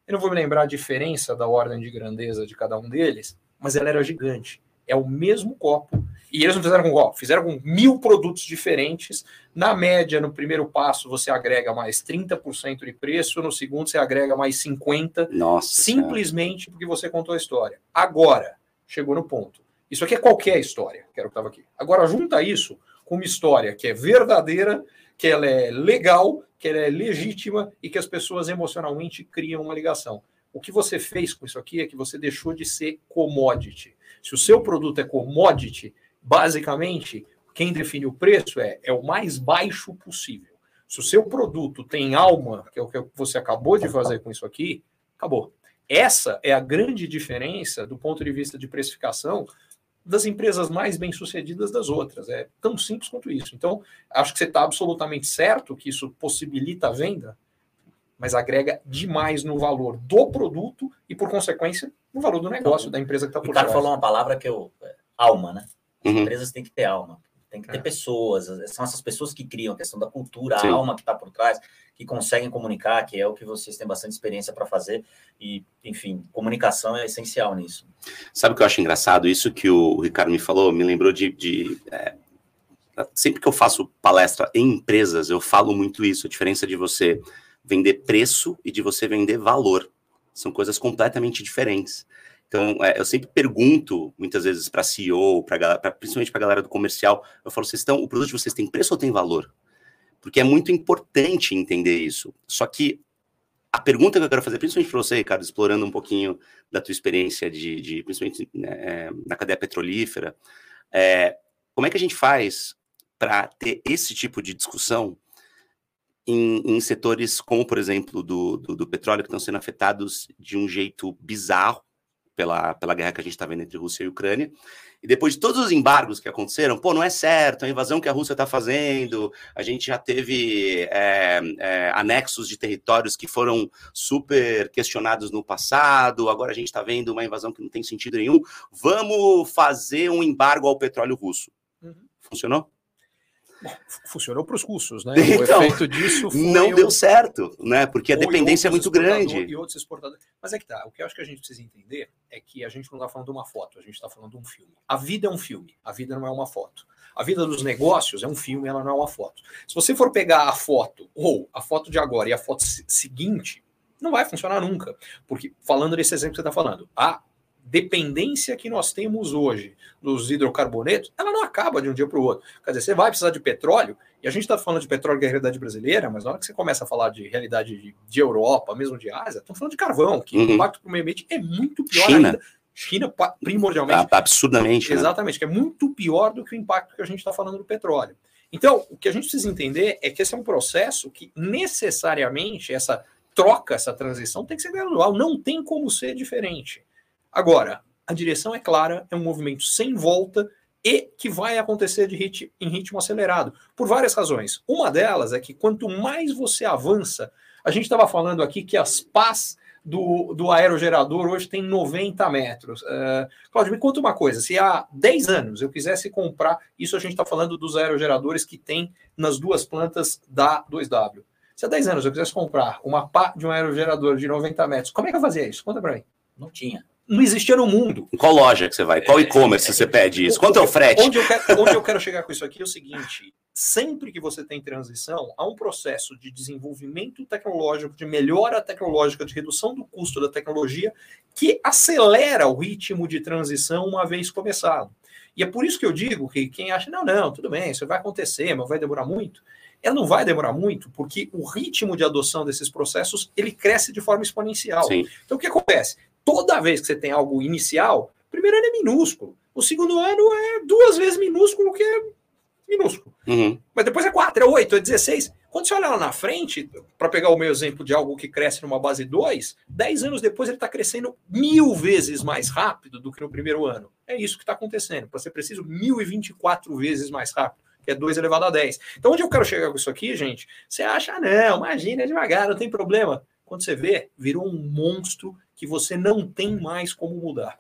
Eu não vou me lembrar a diferença da ordem de grandeza de cada um deles, mas ela era gigante. É o mesmo copo. E eles não fizeram com copo, fizeram com mil produtos diferentes. Na média, no primeiro passo, você agrega mais 30% de preço, no segundo, você agrega mais 50%. Nossa. Simplesmente porque você contou a história. Agora, chegou no ponto. Isso aqui é qualquer história, que era o que estava aqui. Agora, junta isso com uma história que é verdadeira, que ela é legal, que ela é legítima e que as pessoas emocionalmente criam uma ligação. O que você fez com isso aqui é que você deixou de ser commodity. Se o seu produto é commodity, basicamente, quem define o preço é, é o mais baixo possível. Se o seu produto tem alma, que é o que você acabou de fazer com isso aqui, acabou. Essa é a grande diferença do ponto de vista de precificação das empresas mais bem-sucedidas das outras. É tão simples quanto isso. Então, acho que você está absolutamente certo que isso possibilita a venda, mas agrega demais no valor do produto e, por consequência, no valor do negócio da empresa que está por trás. O cara falou uma palavra que eu... É, alma, né? As uhum. empresas têm que ter alma. Tem que ter é. pessoas. São essas pessoas que criam a questão da cultura, Sim. a alma que está por trás, que conseguem comunicar, que é o que vocês têm bastante experiência para fazer. E, enfim, comunicação é essencial nisso. Sabe o que eu acho engraçado? Isso que o Ricardo me falou me lembrou de... de é sempre que eu faço palestra em empresas, eu falo muito isso, a diferença de você vender preço e de você vender valor. São coisas completamente diferentes. Então, é, eu sempre pergunto, muitas vezes, para CEO, pra, pra, principalmente para a galera do comercial, eu falo, vocês estão, o produto de vocês tem preço ou tem valor? Porque é muito importante entender isso. Só que a pergunta que eu quero fazer, principalmente para você, Ricardo, explorando um pouquinho da tua experiência de, de principalmente né, é, na cadeia petrolífera, é, como é que a gente faz para ter esse tipo de discussão em, em setores como, por exemplo, do, do, do, petróleo, que estão sendo afetados de um jeito bizarro pela, pela guerra que a gente está vendo entre Rússia e Ucrânia. E depois de todos os embargos que aconteceram, pô, não é certo, a invasão que a Rússia está fazendo, a gente já teve é, é, anexos de territórios que foram super questionados no passado, agora a gente está vendo uma invasão que não tem sentido nenhum. Vamos fazer um embargo ao petróleo russo. Uhum. Funcionou? Funcionou para os russos, né? O então, efeito disso não o... deu certo, né? Porque a dependência é muito grande. E outros exportadores. Mas é que tá. O que eu acho que a gente precisa entender é que a gente não está falando de uma foto, a gente está falando de um filme. A vida é um filme, a vida não é uma foto. A vida dos negócios é um filme, ela não é uma foto. Se você for pegar a foto, ou a foto de agora e a foto seguinte, não vai funcionar nunca. Porque, falando desse exemplo que você está falando, a dependência que nós temos hoje dos hidrocarbonetos, ela não acaba de um dia para o outro. Quer dizer, você vai precisar de petróleo, e a gente está falando de petróleo que é a realidade brasileira, mas na hora que você começa a falar de realidade de, de Europa, mesmo de Ásia, estamos falando de carvão, que uhum. o impacto para o meio ambiente é muito pior China. ainda. China, primordialmente. Absurdamente. Né? Exatamente, que é muito pior do que o impacto que a gente está falando do petróleo. Então, o que a gente precisa entender é que esse é um processo que necessariamente essa troca, essa transição tem que ser gradual, não tem como ser diferente. Agora, a direção é clara, é um movimento sem volta e que vai acontecer de rit em ritmo acelerado, por várias razões. Uma delas é que quanto mais você avança, a gente estava falando aqui que as pás do, do aerogerador hoje tem 90 metros. Uh, Cláudio, me conta uma coisa: se há 10 anos eu quisesse comprar, isso a gente está falando dos aerogeradores que tem nas duas plantas da 2W. Se há 10 anos eu quisesse comprar uma pá de um aerogerador de 90 metros, como é que eu fazia isso? Conta para mim. Não tinha não existia no mundo. Em qual loja que você vai? Qual e-commerce você pede isso? Quanto é o frete? Onde eu, quero, onde eu quero chegar com isso aqui é o seguinte: sempre que você tem transição, há um processo de desenvolvimento tecnológico, de melhora tecnológica, de redução do custo da tecnologia, que acelera o ritmo de transição uma vez começado. E é por isso que eu digo que quem acha, não, não, tudo bem, isso vai acontecer, mas vai demorar muito. Ela não vai demorar muito, porque o ritmo de adoção desses processos ele cresce de forma exponencial. Sim. Então, o que acontece? Toda vez que você tem algo inicial, o primeiro ano é minúsculo. O segundo ano é duas vezes minúsculo que é minúsculo. Uhum. Mas depois é 4, é 8, é 16. Quando você olha lá na frente, para pegar o meu exemplo de algo que cresce numa base 2, 10 anos depois ele está crescendo mil vezes mais rápido do que no primeiro ano. É isso que está acontecendo. Para ser preciso, 1024 vezes mais rápido, que é 2 elevado a 10. Então, onde eu quero chegar com isso aqui, gente? Você acha, ah, não, imagina, é devagar, não tem problema. Quando você vê, virou um monstro que você não tem mais como mudar.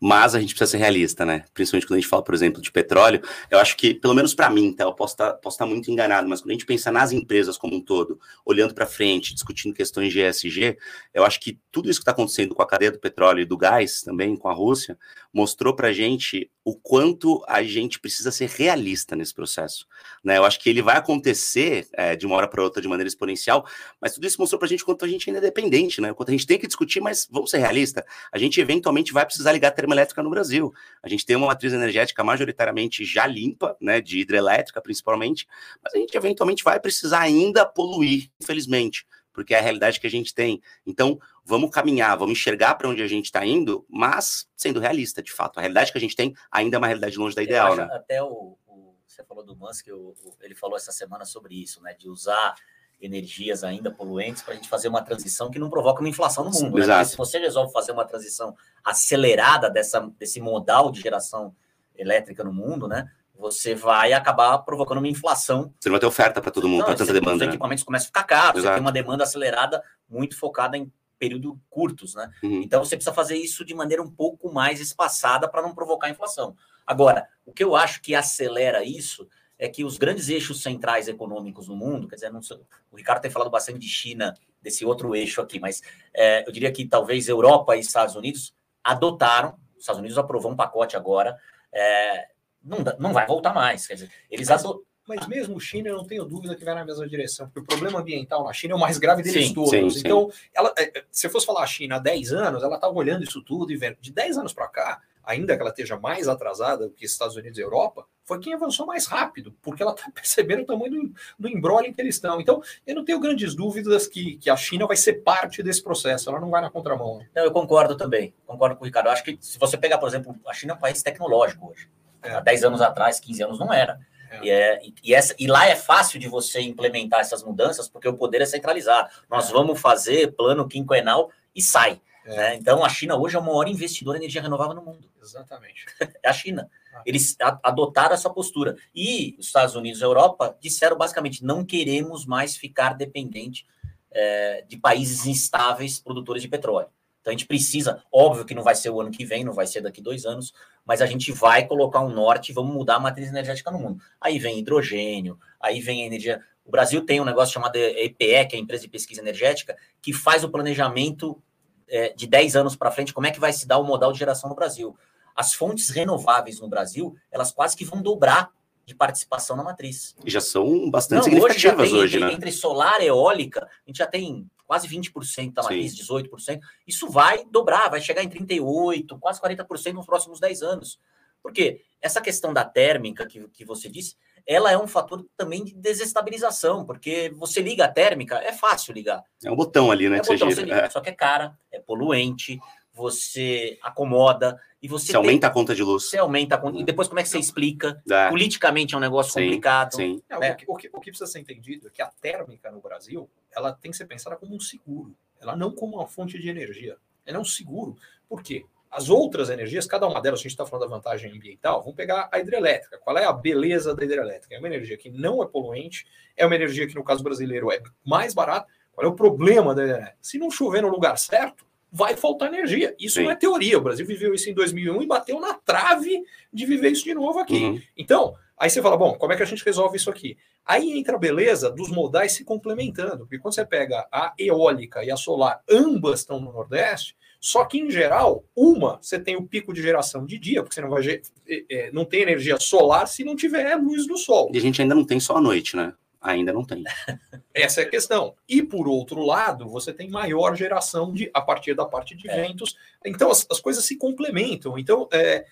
Mas a gente precisa ser realista, né? Principalmente quando a gente fala, por exemplo, de petróleo. Eu acho que, pelo menos para mim, tá? Eu posso estar, tá, estar tá muito enganado, mas quando a gente pensa nas empresas como um todo, olhando para frente, discutindo questões de ESG, eu acho que tudo isso que está acontecendo com a cadeia do petróleo e do gás, também com a Rússia, mostrou para a gente o quanto a gente precisa ser realista nesse processo. Né? Eu acho que ele vai acontecer é, de uma hora para outra de maneira exponencial, mas tudo isso mostrou para a gente quanto a gente ainda é dependente, né? quanto a gente tem que discutir, mas vamos ser realistas, a gente eventualmente vai precisar ligar a termoelétrica no Brasil. A gente tem uma matriz energética majoritariamente já limpa, né, de hidrelétrica principalmente, mas a gente eventualmente vai precisar ainda poluir, infelizmente porque é a realidade que a gente tem. Então, vamos caminhar, vamos enxergar para onde a gente está indo, mas sendo realista, de fato. A realidade que a gente tem ainda é uma realidade longe da ideal, né? Até o, o, você falou do Musk, o, ele falou essa semana sobre isso, né? De usar energias ainda poluentes para a gente fazer uma transição que não provoca uma inflação no mundo. Né? Porque se você resolve fazer uma transição acelerada dessa, desse modal de geração elétrica no mundo, né? Você vai acabar provocando uma inflação. Você não vai ter oferta para todo mundo, para tanta demanda. Os né? equipamentos começam a ficar caros, Exato. você tem uma demanda acelerada muito focada em período curtos, né? Uhum. Então você precisa fazer isso de maneira um pouco mais espaçada para não provocar inflação. Agora, o que eu acho que acelera isso é que os grandes eixos centrais econômicos no mundo, quer dizer, sei, o Ricardo tem falado bastante de China, desse outro eixo aqui, mas é, eu diria que talvez Europa e Estados Unidos adotaram, os Estados Unidos aprovou um pacote agora é, não, não vai voltar mais. Quer dizer, eles mas, mas mesmo China, eu não tenho dúvida que vai na mesma direção, porque o problema ambiental na China é o mais grave deles sim, todos. Sim, então, sim. Ela, é, é, se eu fosse falar a China há 10 anos, ela estava olhando isso tudo e vendo. De 10 anos para cá, ainda que ela esteja mais atrasada do que Estados Unidos e Europa, foi quem avançou mais rápido, porque ela está percebendo o tamanho do, do embrolho em que eles estão. Então, eu não tenho grandes dúvidas que, que a China vai ser parte desse processo, ela não vai na contramão. Não, eu concordo também, concordo com o Ricardo. Eu acho que se você pegar, por exemplo, a China é um país tecnológico hoje. É. Há 10 anos atrás, 15 anos não era. É. E, é, e, essa, e lá é fácil de você implementar essas mudanças, porque o poder é centralizado. Nós é. vamos fazer plano quinquenal e sai. É. Né? Então, a China hoje é o maior investidor em energia renovável no mundo. Exatamente. é a China. Ah. Eles adotaram essa postura. E os Estados Unidos e a Europa disseram basicamente: não queremos mais ficar dependente é, de países instáveis produtores de petróleo. Então a gente precisa, óbvio que não vai ser o ano que vem, não vai ser daqui dois anos, mas a gente vai colocar um norte e vamos mudar a matriz energética no mundo. Aí vem hidrogênio, aí vem a energia. O Brasil tem um negócio chamado EPE, que é a Empresa de Pesquisa Energética, que faz o planejamento é, de 10 anos para frente, como é que vai se dar o modal de geração no Brasil. As fontes renováveis no Brasil, elas quase que vão dobrar de participação na matriz. E já são bastante Não, significativas hoje, hoje entre, né? Entre solar e eólica, a gente já tem quase 20% da matriz, Sim. 18%. Isso vai dobrar, vai chegar em 38%, quase 40% nos próximos 10 anos. Por quê? Essa questão da térmica que, que você disse, ela é um fator também de desestabilização, porque você liga a térmica, é fácil ligar. É um botão ali, né? É que botão, você, liga, é. Só que é cara, é poluente, você acomoda e você, você aumenta a conta de luz. Você aumenta a conta. E depois como é que você explica? É. Politicamente é um negócio sim, complicado. Sim. É, né? o, que, o, que, o, que, precisa ser entendido é que a térmica no Brasil ela tem que ser pensada como um seguro, ela não como uma fonte de energia. Ela é um seguro. Por quê? As outras energias, cada uma delas, a gente está falando da vantagem ambiental, vamos pegar a hidrelétrica. Qual é a beleza da hidrelétrica? É uma energia que não é poluente, é uma energia que, no caso brasileiro, é mais barata. Qual é o problema da hidrelétrica? Se não chover no lugar certo, vai faltar energia. Isso Sim. não é teoria. O Brasil viveu isso em 2001 e bateu na trave de viver isso de novo aqui. Uhum. Então, aí você fala, bom, como é que a gente resolve isso aqui? Aí entra a beleza dos modais se complementando, porque quando você pega a eólica e a solar, ambas estão no Nordeste, só que em geral, uma você tem o pico de geração de dia, porque você não vai é, não tem energia solar se não tiver luz do sol. E a gente ainda não tem só a noite, né? Ainda não tem. Essa é a questão. E por outro lado, você tem maior geração de a partir da parte de é. ventos. Então as, as, coisas se complementam. Então é,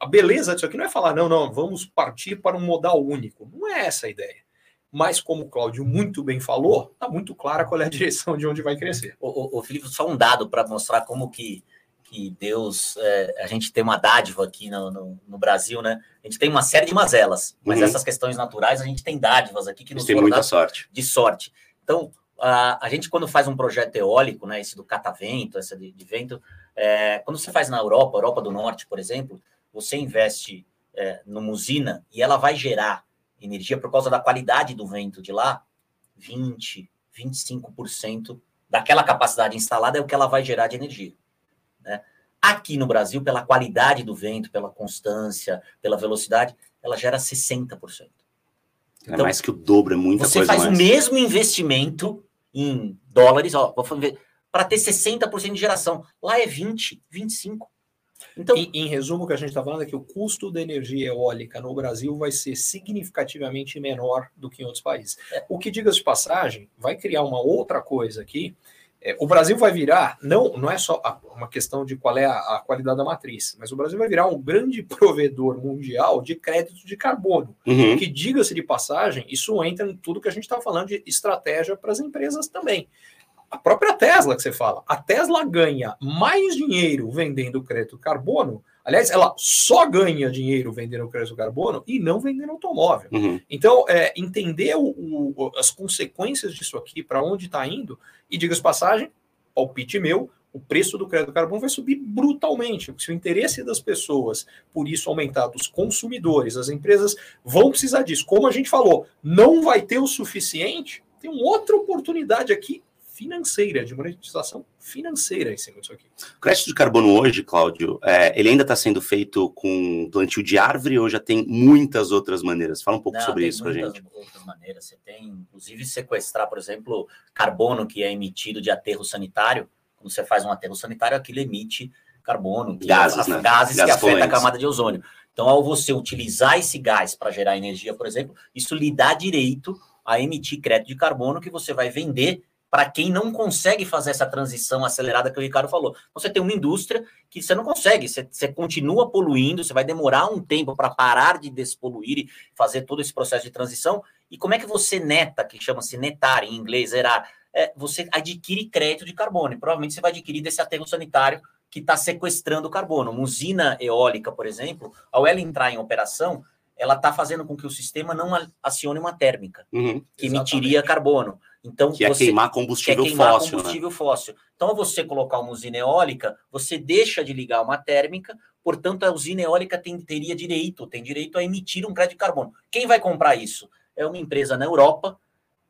a beleza disso aqui não é falar, não, não, vamos partir para um modal único. Não é essa a ideia. Mas, como o Cláudio muito bem falou, está muito clara qual é a direção de onde vai crescer. O, o, o Felipe, só um dado para mostrar como que que Deus, é, a gente tem uma dádiva aqui no, no, no, Brasil, né? A gente tem uma série de mazelas, mas uhum. essas questões naturais a gente tem dádivas aqui que nos tem muita sorte. De sorte. Então, a, a gente quando faz um projeto eólico, né? Esse do catavento, essa de, de vento, é, quando você faz na Europa, Europa do Norte, por exemplo, você investe é, numa usina e ela vai gerar energia por causa da qualidade do vento de lá, 20, 25% daquela capacidade instalada é o que ela vai gerar de energia. Né? Aqui no Brasil, pela qualidade do vento, pela constância, pela velocidade, ela gera 60%. É então, mais que o dobro, é muita você coisa faz mais. o mesmo investimento em dólares, ó, para ter 60% de geração. Lá é 20, 25. Então, em, em resumo, o que a gente está falando é que o custo da energia eólica no Brasil vai ser significativamente menor do que em outros países. É. O que, diga-se de passagem, vai criar uma outra coisa aqui. É, o Brasil vai virar, não, não é só uma questão de qual é a, a, qualidade da matriz, mas o Brasil vai virar um grande provedor mundial de crédito de carbono. Uhum. Que, diga-se de passagem, isso entra em tudo que a gente está falando de estratégia para as empresas também a própria Tesla que você fala, a Tesla ganha mais dinheiro vendendo crédito carbono. Aliás, ela só ganha dinheiro vendendo crédito carbono e não vendendo automóvel. Uhum. Então, é, entender o, o, as consequências disso aqui, para onde está indo, e diga-se passagem, palpite meu, o preço do crédito carbono vai subir brutalmente. Se o interesse das pessoas por isso aumentar, dos consumidores, as empresas vão precisar disso. Como a gente falou, não vai ter o suficiente, tem uma outra oportunidade aqui financeira, de monetização financeira em cima disso aqui. O crédito de carbono hoje, Cláudio, é, ele ainda está sendo feito com plantio de árvore ou já tem muitas outras maneiras? Fala um pouco Não, sobre isso para gente. Tem outras maneiras. Você tem, inclusive, sequestrar, por exemplo, carbono que é emitido de aterro sanitário. Quando você faz um aterro sanitário, aquilo emite carbono, gases, né? gases, gases que afetam a camada de ozônio. Então, ao você utilizar esse gás para gerar energia, por exemplo, isso lhe dá direito a emitir crédito de carbono que você vai vender para quem não consegue fazer essa transição acelerada que o Ricardo falou. Então, você tem uma indústria que você não consegue, você, você continua poluindo, você vai demorar um tempo para parar de despoluir e fazer todo esse processo de transição. E como é que você neta, que chama-se netar em inglês, zerar? É, você adquire crédito de carbono, e provavelmente você vai adquirir desse aterro sanitário que está sequestrando o carbono. Uma usina eólica, por exemplo, ao ela entrar em operação, ela está fazendo com que o sistema não acione uma térmica, uhum, que emitiria carbono. Então, que é você, é queimar combustível queimar fóssil. Né? Combustível né? fóssil. Então, ao você colocar uma usina eólica, você deixa de ligar uma térmica, portanto, a usina eólica tem, teria direito, tem direito a emitir um crédito de carbono. Quem vai comprar isso? É uma empresa na Europa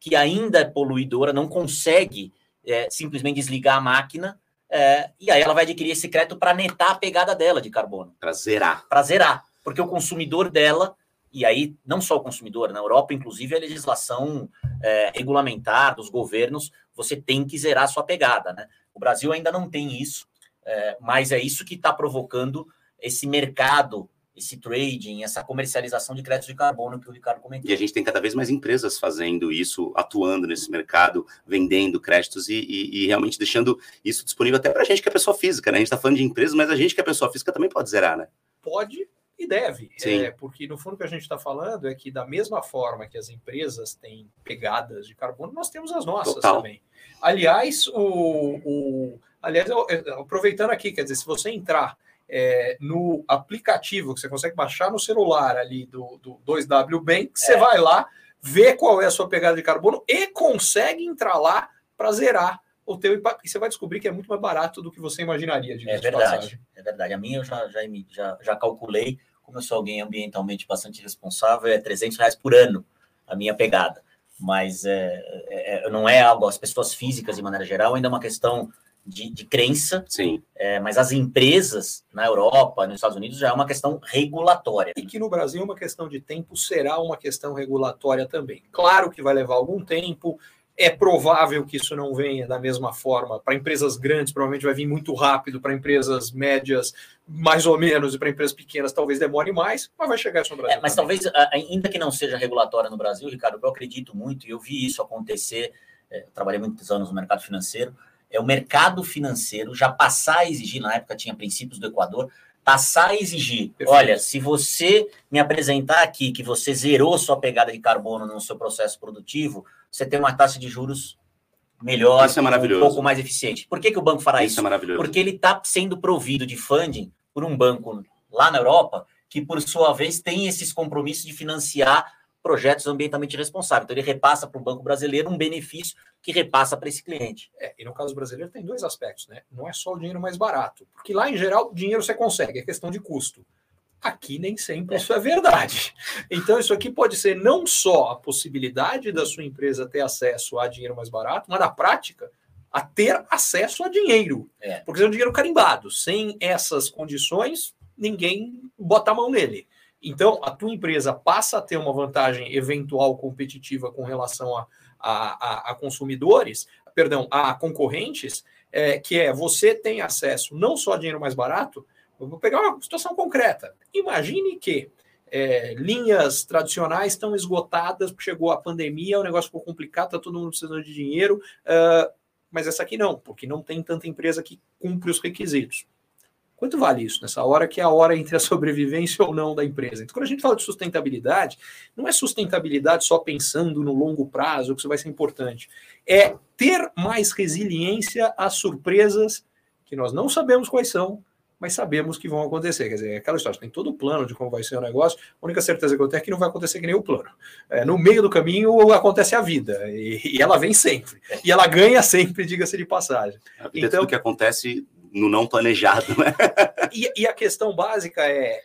que ainda é poluidora, não consegue é, simplesmente desligar a máquina, é, e aí ela vai adquirir esse crédito para netar a pegada dela de carbono. Para zerar. Para zerar. Porque o consumidor dela e aí não só o consumidor, na Europa, inclusive, a legislação é, regulamentar dos governos, você tem que zerar a sua pegada. Né? O Brasil ainda não tem isso, é, mas é isso que está provocando esse mercado, esse trading, essa comercialização de créditos de carbono que o Ricardo comentou. E a gente tem cada vez mais empresas fazendo isso, atuando nesse mercado, vendendo créditos e, e, e realmente deixando isso disponível até para a gente que é pessoa física. Né? A gente está falando de empresas, mas a gente que é pessoa física também pode zerar, né? Pode, e deve, é, porque no fundo o que a gente está falando é que da mesma forma que as empresas têm pegadas de carbono, nós temos as nossas Total. também. Aliás, o, o aliás, eu, eu, aproveitando aqui, quer dizer, se você entrar é, no aplicativo que você consegue baixar no celular ali do, do 2W Bank, você é. vai lá, vê qual é a sua pegada de carbono e consegue entrar lá para zerar o teu impacto. E você vai descobrir que é muito mais barato do que você imaginaria. De é verdade, é verdade. A minha eu já, já, já, já calculei, como eu sou alguém ambientalmente bastante responsável, é 300 reais por ano a minha pegada. Mas é, é, é, não é algo, as pessoas físicas, de maneira geral, ainda é uma questão de, de crença. Sim. É, mas as empresas na Europa, nos Estados Unidos, já é uma questão regulatória. E que no Brasil uma questão de tempo será uma questão regulatória também. Claro que vai levar algum tempo, é provável que isso não venha da mesma forma. Para empresas grandes, provavelmente vai vir muito rápido. Para empresas médias, mais ou menos. E para empresas pequenas, talvez demore mais, mas vai chegar isso no Brasil. É, mas também. talvez, ainda que não seja regulatória no Brasil, Ricardo, eu acredito muito, e eu vi isso acontecer. É, trabalhei muitos anos no mercado financeiro. É o mercado financeiro já passar a exigir, na época tinha princípios do Equador, passar a exigir. Perfeito. Olha, se você me apresentar aqui que você zerou sua pegada de carbono no seu processo produtivo, você tem uma taxa de juros melhor, isso é maravilhoso. um pouco mais eficiente. Por que, que o banco fará isso? Isso é maravilhoso. Porque ele está sendo provido de funding por um banco lá na Europa, que por sua vez tem esses compromissos de financiar projetos ambientalmente responsáveis. Então ele repassa para o banco brasileiro um benefício que repassa para esse cliente. É, e no caso brasileiro tem dois aspectos, né? Não é só o dinheiro mais barato, porque lá em geral o dinheiro você consegue, é questão de custo. Aqui nem sempre isso é verdade. Então, isso aqui pode ser não só a possibilidade da sua empresa ter acesso a dinheiro mais barato, mas na prática, a ter acesso a dinheiro. É. Porque é um dinheiro carimbado. Sem essas condições, ninguém bota a mão nele. Então, a tua empresa passa a ter uma vantagem eventual competitiva com relação a, a, a, consumidores, perdão, a concorrentes, é, que é você tem acesso não só a dinheiro mais barato, eu vou pegar uma situação concreta. Imagine que é, linhas tradicionais estão esgotadas, chegou a pandemia, o negócio ficou complicado, está todo mundo precisando de dinheiro, uh, mas essa aqui não, porque não tem tanta empresa que cumpre os requisitos. Quanto vale isso nessa hora que é a hora entre a sobrevivência ou não da empresa? Então, quando a gente fala de sustentabilidade, não é sustentabilidade só pensando no longo prazo, que isso vai ser importante. É ter mais resiliência às surpresas que nós não sabemos quais são, mas sabemos que vão acontecer. Quer dizer, é aquela história, tem todo o plano de como vai ser o negócio, a única certeza que eu tenho é que não vai acontecer que nem o plano. É, no meio do caminho acontece a vida, e, e, ela vem sempre. E ela ganha sempre, diga-se de passagem. A vida então, é tudo que acontece no não planejado, né? e, e a questão básica é,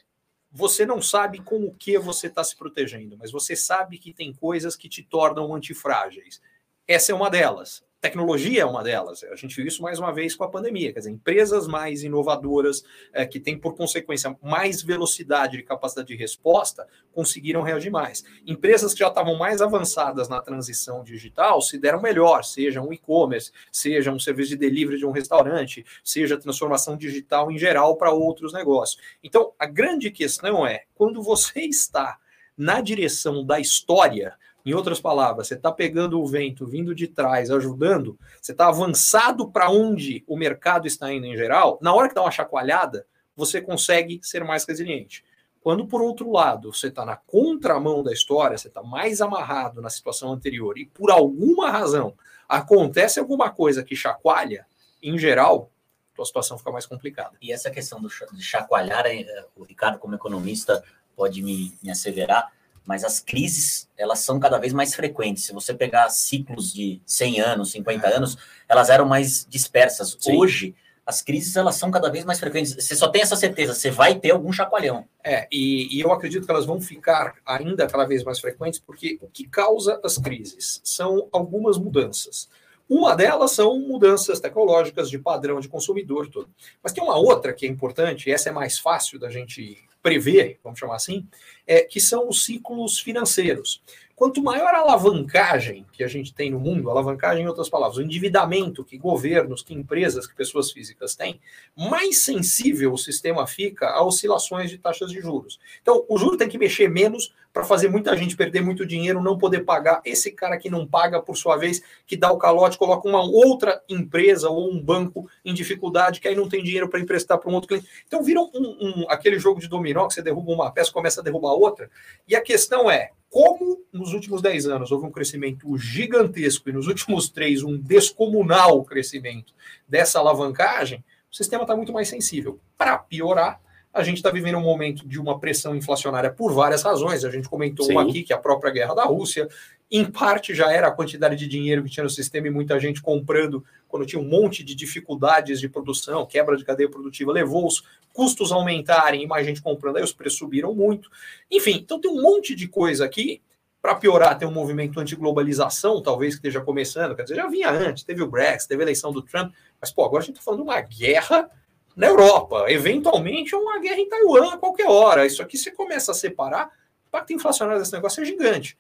você não sabe com o que você está se protegendo, mas você sabe que tem coisas que te tornam antifrágeis. Essa é uma delas. Tecnologia é uma delas. A gente viu isso mais uma vez com a pandemia. Quer dizer, empresas mais inovadoras, é, que têm por consequência mais velocidade e capacidade de resposta, conseguiram reagir mais. Empresas que já estavam mais avançadas na transição digital se deram melhor, seja um e-commerce, seja um serviço de delivery de um restaurante, seja transformação digital em geral para outros negócios. Então, a grande questão é quando você está na direção da história em outras palavras, você está pegando o vento vindo de trás, ajudando, você está avançado para onde o mercado está indo em geral, na hora que dá uma chacoalhada, você consegue ser mais resiliente. Quando, por outro lado, você está na contramão da história, você está mais amarrado na situação anterior e por alguma razão acontece alguma coisa que chacoalha, em geral, a situação fica mais complicada. E essa questão do chacoalhar, é, o Ricardo, como economista, pode me, me asseverar, mas as crises, elas são cada vez mais frequentes. Se você pegar ciclos de 100 anos, 50 é. anos, elas eram mais dispersas. Sim. Hoje, as crises, elas são cada vez mais frequentes. Você só tem essa certeza, você vai ter algum chacoalhão. É, e, e eu acredito que elas vão ficar ainda cada vez mais frequentes, porque o que causa as crises são algumas mudanças. Uma delas são mudanças tecnológicas de padrão de consumidor, tudo. Mas tem uma outra que é importante, e essa é mais fácil da gente prever, vamos chamar assim, é, que são os ciclos financeiros. Quanto maior a alavancagem que a gente tem no mundo, alavancagem em outras palavras, o endividamento que governos, que empresas, que pessoas físicas têm, mais sensível o sistema fica a oscilações de taxas de juros. Então, o juro tem que mexer menos para fazer muita gente perder muito dinheiro, não poder pagar. Esse cara que não paga, por sua vez, que dá o calote, coloca uma outra empresa ou um banco em dificuldade, que aí não tem dinheiro para emprestar para um outro cliente. Então, vira um, um, aquele jogo de dominó que você derruba uma peça, começa a derrubar outra. E a questão é, como nos últimos 10 anos houve um crescimento gigantesco e nos últimos três um descomunal crescimento dessa alavancagem, o sistema está muito mais sensível. Para piorar, a gente está vivendo um momento de uma pressão inflacionária por várias razões. A gente comentou Sim. aqui que a própria guerra da Rússia, em parte já era a quantidade de dinheiro que tinha no sistema e muita gente comprando quando tinha um monte de dificuldades de produção, quebra de cadeia produtiva, levou os custos a aumentarem e mais gente comprando, aí os preços subiram muito. Enfim, então tem um monte de coisa aqui. Para piorar, tem um movimento anti-globalização, talvez que esteja começando, quer dizer, já vinha antes, teve o Brexit, teve a eleição do Trump, mas pô, agora a gente está falando de uma guerra na Europa, eventualmente uma guerra em Taiwan a qualquer hora. Isso aqui você começa a separar, o impacto inflacionário desse negócio é gigante.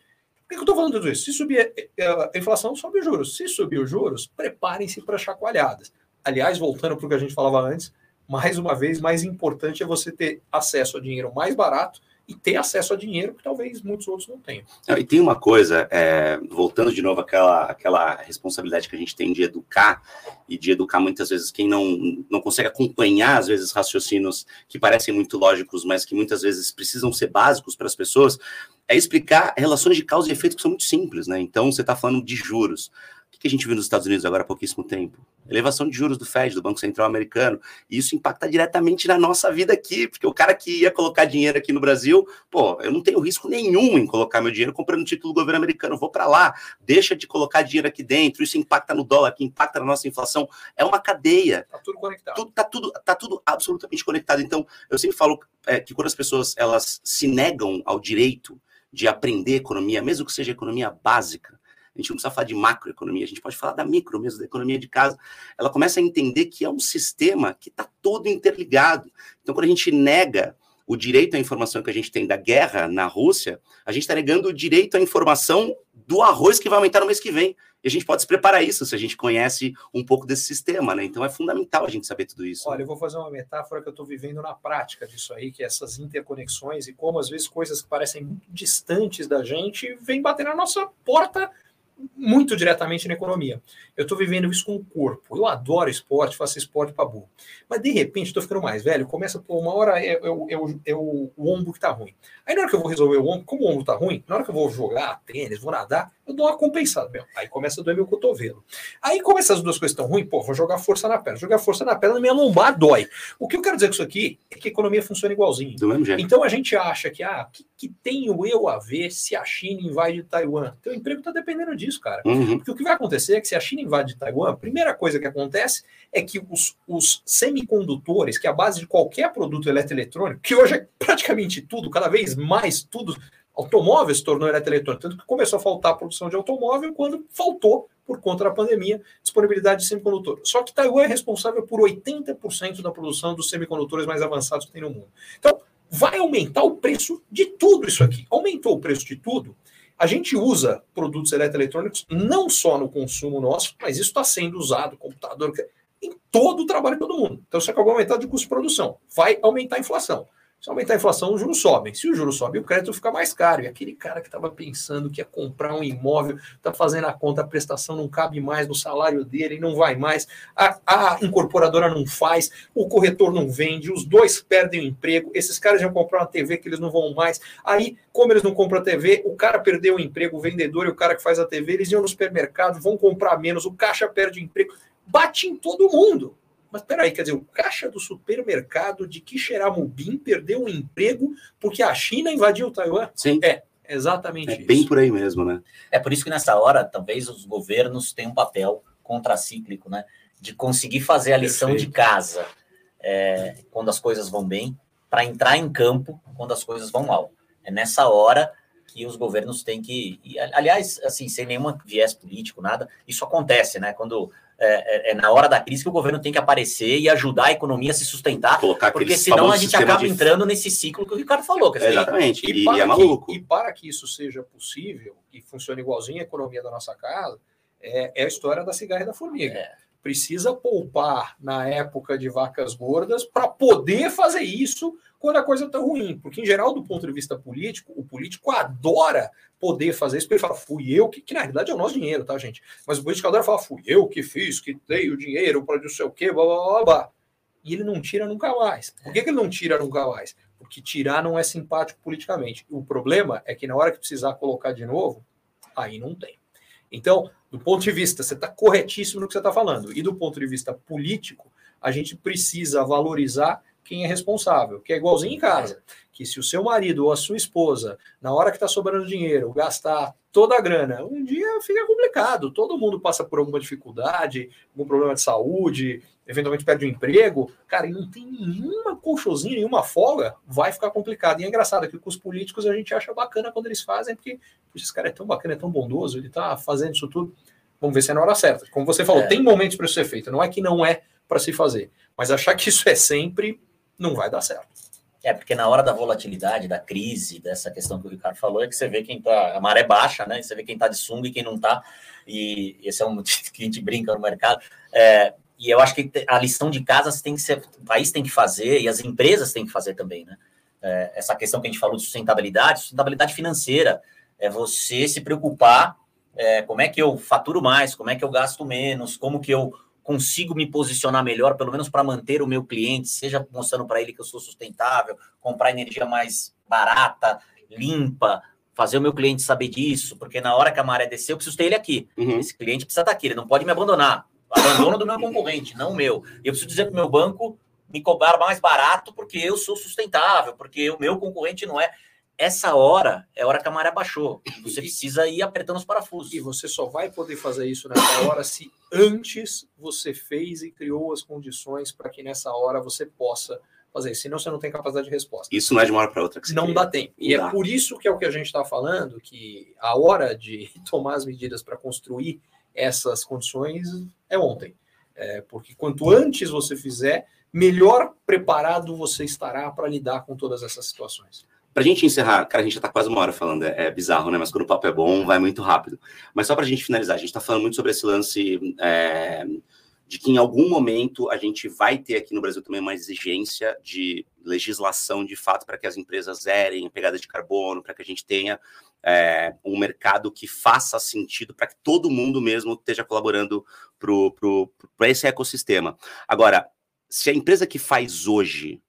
Por que eu estou falando tudo isso? Se subir eh, eh, a inflação, sobe os juros. Se subir os juros, preparem-se para chacoalhadas. Aliás, voltando para o que a gente falava antes, mais uma vez, mais importante é você ter acesso a dinheiro mais barato e ter acesso a dinheiro que talvez muitos outros não tenham. E tem uma coisa, é, voltando de novo àquela, àquela responsabilidade que a gente tem de educar, e de educar muitas vezes quem não, não consegue acompanhar, às vezes, raciocínios que parecem muito lógicos, mas que muitas vezes precisam ser básicos para as pessoas, é explicar relações de causa e efeito que são muito simples, né? Então, você está falando de juros que a gente viu nos Estados Unidos agora há pouquíssimo tempo? Elevação de juros do Fed, do Banco Central Americano, e isso impacta diretamente na nossa vida aqui, porque o cara que ia colocar dinheiro aqui no Brasil, pô, eu não tenho risco nenhum em colocar meu dinheiro comprando título do governo americano, vou para lá, deixa de colocar dinheiro aqui dentro, isso impacta no dólar, que impacta na nossa inflação, é uma cadeia. Tá tudo conectado. Tudo, tá, tudo, tá tudo absolutamente conectado. Então, eu sempre falo é, que quando as pessoas elas se negam ao direito de aprender economia, mesmo que seja economia básica, a gente não precisa falar de macroeconomia, a gente pode falar da micro mesmo, da economia de casa. Ela começa a entender que é um sistema que está todo interligado. Então, quando a gente nega o direito à informação que a gente tem da guerra na Rússia, a gente está negando o direito à informação do arroz que vai aumentar no mês que vem. E a gente pode se preparar isso se a gente conhece um pouco desse sistema, né? Então é fundamental a gente saber tudo isso. Olha, eu vou fazer uma metáfora que eu estou vivendo na prática disso aí, que é essas interconexões e como às vezes coisas que parecem muito distantes da gente vêm bater na nossa porta muito diretamente na economia. Eu estou vivendo isso com o corpo. Eu adoro esporte, faço esporte para burro. Mas de repente estou ficando mais velho, começa por uma hora é, é, é, é, o, o ombro que está ruim. Aí na hora que eu vou resolver o ombro, como o ombro está ruim, na hora que eu vou jogar tênis, vou nadar, eu dou uma compensada. Meu. Aí começa a doer meu cotovelo. Aí como essas duas coisas estão ruins, pô, vou jogar força na perna. Jogar força na perna, minha lombar dói. O que eu quero dizer com isso aqui é que a economia funciona igualzinho. Do mesmo jeito. Então a gente acha que, ah, que, que tenho eu a ver se a China invade Taiwan? Teu emprego está dependendo disso, cara. Uhum. Porque o que vai acontecer é que se a China invade Taiwan, a primeira coisa que acontece é que os, os semicondutores, que é a base de qualquer produto eletroeletrônico, que hoje é praticamente tudo, cada vez mais tudo, automóveis se tornou eletroeletrônico, tanto que começou a faltar a produção de automóvel quando faltou, por conta da pandemia, disponibilidade de semicondutor. Só que Taiwan é responsável por 80% da produção dos semicondutores mais avançados que tem no mundo. Então, vai aumentar o preço de tudo isso aqui. Aumentou o preço de tudo, a gente usa produtos eletroeletrônicos não só no consumo nosso, mas isso está sendo usado, computador, em todo o trabalho de todo mundo. Então, você acabou aumentando de custo de produção, vai aumentar a inflação. Se aumentar a inflação, os juros sobem. Se o juro sobe, o crédito fica mais caro. E aquele cara que estava pensando que ia comprar um imóvel, está fazendo a conta, a prestação não cabe mais no salário dele, não vai mais, a, a, incorporadora não faz, o corretor não vende, os dois perdem o emprego, esses caras iam comprar uma TV que eles não vão mais. Aí, como eles não compram a TV, o cara perdeu o emprego, o vendedor e o cara que faz a TV, eles iam no supermercado, vão comprar menos, o caixa perde o emprego. Bate em todo mundo. Mas peraí, quer dizer, o caixa do supermercado de Quixeramobim perdeu o emprego porque a China invadiu Taiwan? Sim. É, exatamente é isso. bem por aí mesmo, né? É por isso que nessa hora, talvez os governos tenham um papel contracíclico, né? De conseguir fazer a lição Perfeito. de casa é, quando as coisas vão bem, para entrar em campo quando as coisas vão mal. É nessa hora que os governos têm que. E, aliás, assim, sem nenhum viés político, nada, isso acontece, né? Quando é, é, é, na hora da crise que o governo tem que aparecer e ajudar a economia a se sustentar, Colocar porque senão a gente acaba de... entrando nesse ciclo que o Ricardo falou. Dizer, Exatamente, e, e, e é maluco. Que, e para que isso seja possível e funcione igualzinho a economia da nossa casa, é, é a história da cigarra e da formiga. É. Precisa poupar na época de vacas gordas para poder fazer isso quando a coisa está ruim. Porque, em geral, do ponto de vista político, o político adora poder fazer isso, porque ele fala, fui eu que, que na realidade é o nosso dinheiro, tá, gente? Mas o político adora falar, fui eu que fiz, que dei o dinheiro para não sei o quê, blá, blá, blá, blá. E ele não tira nunca mais. Por que, que ele não tira nunca mais? Porque tirar não é simpático politicamente. O problema é que na hora que precisar colocar de novo, aí não tem. Então, do ponto de vista, você está corretíssimo no que você está falando, e do ponto de vista político, a gente precisa valorizar quem é responsável, que é igualzinho em casa. Que se o seu marido ou a sua esposa, na hora que está sobrando dinheiro, gastar toda a grana, um dia fica complicado. Todo mundo passa por alguma dificuldade, algum problema de saúde, eventualmente perde o um emprego. Cara, e não tem nenhuma colchozinha, nenhuma folga, vai ficar complicado. E é engraçado que com os políticos a gente acha bacana quando eles fazem, porque esse cara é tão bacana, é tão bondoso, ele está fazendo isso tudo. Vamos ver se é na hora certa. Como você falou, é. tem momentos para isso ser feito. Não é que não é para se fazer. Mas achar que isso é sempre não vai dar certo. É, porque na hora da volatilidade, da crise, dessa questão que o Ricardo falou, é que você vê quem tá. A maré baixa, né? Você vê quem tá de sunga e quem não tá. E esse é um que a gente brinca no mercado. É, e eu acho que a lição de casa tem que ser, o país tem que fazer e as empresas têm que fazer também, né? É, essa questão que a gente falou de sustentabilidade, sustentabilidade financeira, é você se preocupar é, como é que eu faturo mais, como é que eu gasto menos, como que eu consigo me posicionar melhor, pelo menos para manter o meu cliente, seja mostrando para ele que eu sou sustentável, comprar energia mais barata, limpa, fazer o meu cliente saber disso, porque na hora que a maré descer, eu preciso ter ele aqui. Uhum. Esse cliente precisa estar aqui, ele não pode me abandonar. Abandono do meu concorrente, não o meu. E eu preciso dizer para o meu banco me cobrar mais barato porque eu sou sustentável, porque o meu concorrente não é. Essa hora é a hora que a maré baixou. Você precisa ir apertando os parafusos. E você só vai poder fazer isso nessa hora se antes você fez e criou as condições para que nessa hora você possa fazer, senão você não tem capacidade de resposta. Isso não é de uma hora para outra que você Não dá tempo. Não e é dá. é por isso que é o que a gente está falando, que a hora de tomar as medidas para construir essas condições é ontem. É, porque quanto antes você fizer, melhor preparado você estará para lidar com todas essas situações. Para a gente encerrar, cara, a gente já está quase uma hora falando, é, é, bizarro, né? Mas quando o papo é bom, vai muito rápido. Mas só para a gente finalizar, a gente está falando muito sobre esse lance é, de que em algum momento a gente vai ter aqui no Brasil também uma exigência de legislação de fato para que as empresas zerem a pegada de carbono, para que a gente tenha é, um mercado que faça sentido para que todo mundo mesmo esteja colaborando para esse ecossistema. Agora, se a empresa que faz hoje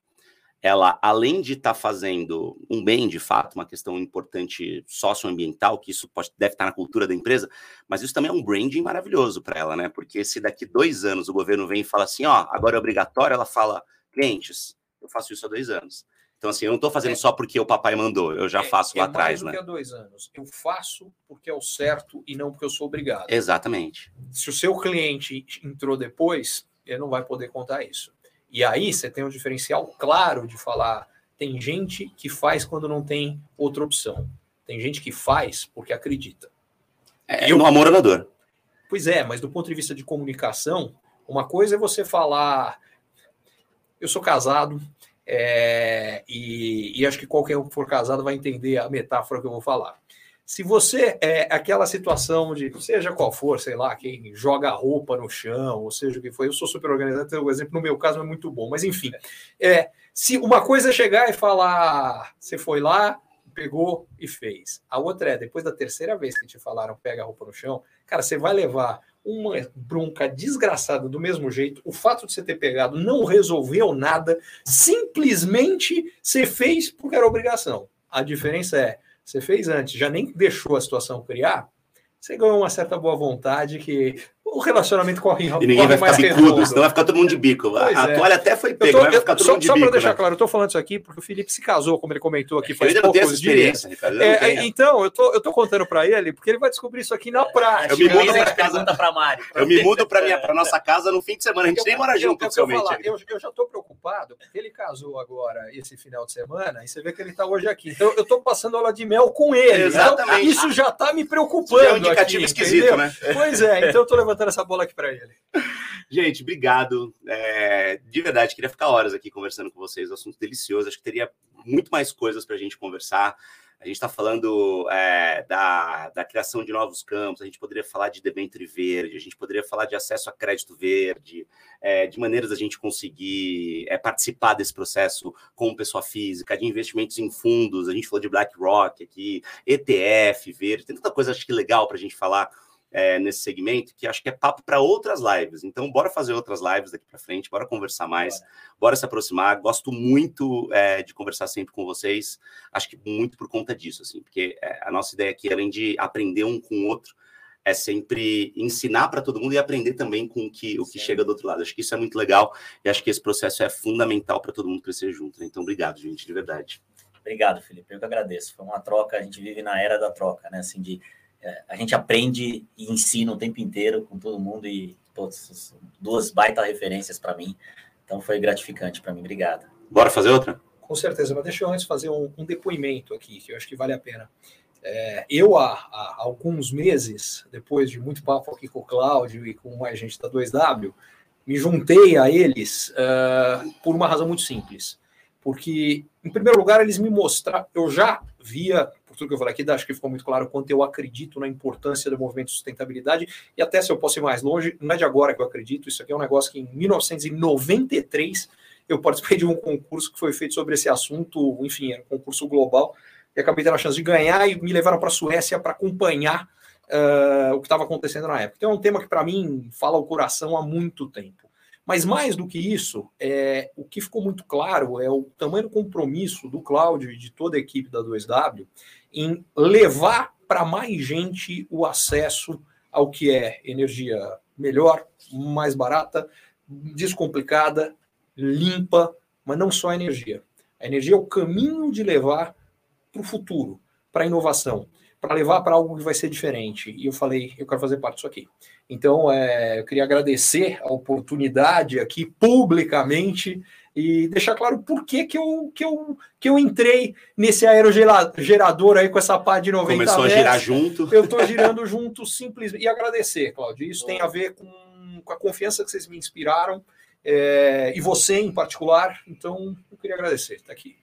ela, além de estar tá fazendo um bem, de fato, uma questão importante socioambiental, que isso pode, deve estar tá na cultura da empresa, mas isso também é um branding maravilhoso para ela, né? Porque se daqui dois anos o governo vem e fala assim, ó, agora é obrigatório, ela fala, clientes, eu faço isso há dois anos. Então, assim, eu não estou fazendo é, só porque o papai mandou, eu já é, faço lá é atrás, né? há dois anos. Eu faço porque é o certo e não porque eu sou obrigado. Exatamente. Se o seu cliente entrou depois, ele não vai poder contar isso. E aí você tem um diferencial claro de falar: tem gente que faz quando não tem outra opção. Tem gente que faz porque acredita. É, no amor à dor. Pois é, mas do ponto de vista de comunicação, uma coisa é você falar: eu sou casado, é, e, e, acho que qualquer um que for casado vai entender a metáfora que eu vou falar. Se você é aquela situação de, seja qual for, sei lá, quem joga roupa no chão, ou seja o que for, eu sou super organizado, então o exemplo no meu caso é muito bom, mas enfim, é, se uma coisa é chegar e falar, você foi lá, pegou e fez. A outra é, depois da terceira vez que te falaram pega a roupa no chão, cara, você vai levar uma bronca desgraçada do mesmo jeito. O fato de você ter pegado não resolveu nada, simplesmente você fez porque era obrigação. A diferença é, você fez antes, já nem deixou a situação criar, você ganhou uma certa boa vontade que o relacionamento corre, e ninguém vai ficar bicudo, senão vai ficar todo mundo de bico. Pois a é. toalha até foi pega, tô, vai ficar todo só, mundo de só bico. Só para deixar né? claro, eu estou falando isso aqui porque o Felipe se casou, como ele comentou aqui faz eu poucos dias. É, então, eu tô, eu tô contando para ele, porque ele vai descobrir isso aqui na prática. Eu me mudo para casa para Mari. Eu me mudo para minha para nossa casa no fim de semana, a gente nem mora junto, oficialmente. Eu, eu, já estou preocupado, porque ele casou agora esse final de semana, e você vê que ele está hoje aqui. Então, eu estou passando aula de mel com ele. Exatamente. Então, isso já está me preocupando. É um indicativo esquisito, né? Pois é, então eu estou levantando essa bola aqui para ele ele. Gente, obrigado. É, de verdade, queria ficar horas aqui conversando com vocês. Um assunto delicioso. Acho que teria muito mais coisas para a gente conversar. A gente está falando é, da, da criação de novos campos, a gente poderia falar de debênture verde, a gente poderia falar de acesso a crédito verde, é, de maneiras a gente conseguir é, participar desse processo como pessoa física, de investimentos em fundos, a gente falou de BlackRock aqui, ETF verde, tem tanta coisa acho que legal para a gente falar é, nesse segmento, que acho que é papo para outras lives. Então, bora fazer outras lives daqui para frente, bora conversar mais, bora, bora se aproximar. Gosto muito é, de conversar sempre com vocês, acho que muito por conta disso, assim, porque é, a nossa ideia aqui, além de aprender um com o outro, é sempre ensinar para todo mundo e aprender também com o que, o que chega do outro lado. Acho que isso é muito legal e acho que esse processo é fundamental para todo mundo crescer junto. Né? Então, obrigado, gente, de verdade. Obrigado, Felipe. Eu que agradeço. Foi uma troca, a gente vive na era da troca, né? Assim, de a gente aprende e ensina o tempo inteiro com todo mundo e putz, duas baita referências para mim. Então foi gratificante para mim. Obrigado. Bora fazer outra? Com certeza, mas deixa eu antes fazer um, um depoimento aqui, que eu acho que vale a pena. É, eu, há, há, alguns meses, depois de muito papo aqui com o Cláudio e com mais gente da 2W, me juntei a eles uh, por uma razão muito simples. Porque, em primeiro lugar, eles me mostraram, eu já via tudo que eu falei aqui, acho que ficou muito claro quanto eu acredito na importância do movimento de sustentabilidade, e até se eu posso ir mais longe, não é de agora que eu acredito, isso aqui é um negócio que em 1993 eu participei de um concurso que foi feito sobre esse assunto, enfim, era um concurso global, e acabei tendo a chance de ganhar e me levaram para a Suécia para acompanhar uh, o que estava acontecendo na época. Então é um tema que para mim fala o coração há muito tempo. Mas mais do que isso, é, o que ficou muito claro é o tamanho do compromisso do Cláudio e de toda a equipe da 2W em levar para mais gente o acesso ao que é energia melhor, mais barata, descomplicada, limpa, mas não só a energia. A energia é o caminho de levar para o futuro, para a inovação, para levar para algo que vai ser diferente. E eu falei, eu quero fazer parte disso aqui. Então, é, eu queria agradecer a oportunidade aqui publicamente e deixar claro por que, que, eu, que, eu, que eu entrei nesse aerogerador aí com essa pá de 90 Começou metros. a girar junto. Eu estou girando junto simplesmente. E agradecer, Claudio. Isso tem a ver com, com a confiança que vocês me inspiraram é, e você em particular. Então, eu queria agradecer estar aqui.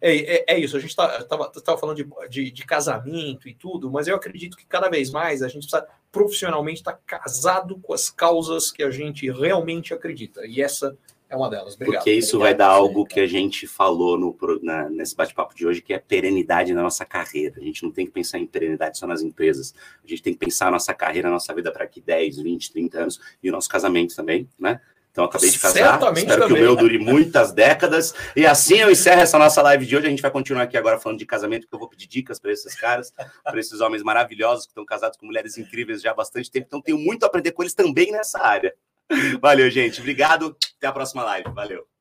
É, é, é isso, a gente estava tá, falando de, de, de, casamento e tudo, mas eu acredito que cada vez mais a gente precisa profissionalmente estar tá casado com as causas que a gente realmente acredita. E essa é uma delas. Obrigado. Porque isso Obrigado vai dar algo que a gente falou no, na, nesse bate-papo de hoje, que é perenidade na nossa carreira. A gente não tem que pensar em perenidade só nas empresas. A gente tem que pensar a nossa carreira, a nossa vida para aqui 10, 20, 30 anos e o nosso casamento também, né? Então, acabei de casar. Certamente Espero também. que o meu dure muitas décadas. E assim eu encerro essa nossa live de hoje. A gente vai continuar aqui agora falando de casamento, porque eu vou pedir dicas para esses caras, para esses homens maravilhosos que estão casados com mulheres incríveis já há bastante tempo. Então, tenho muito a aprender com eles também nessa área. Valeu, gente. Obrigado. Até a próxima live. Valeu.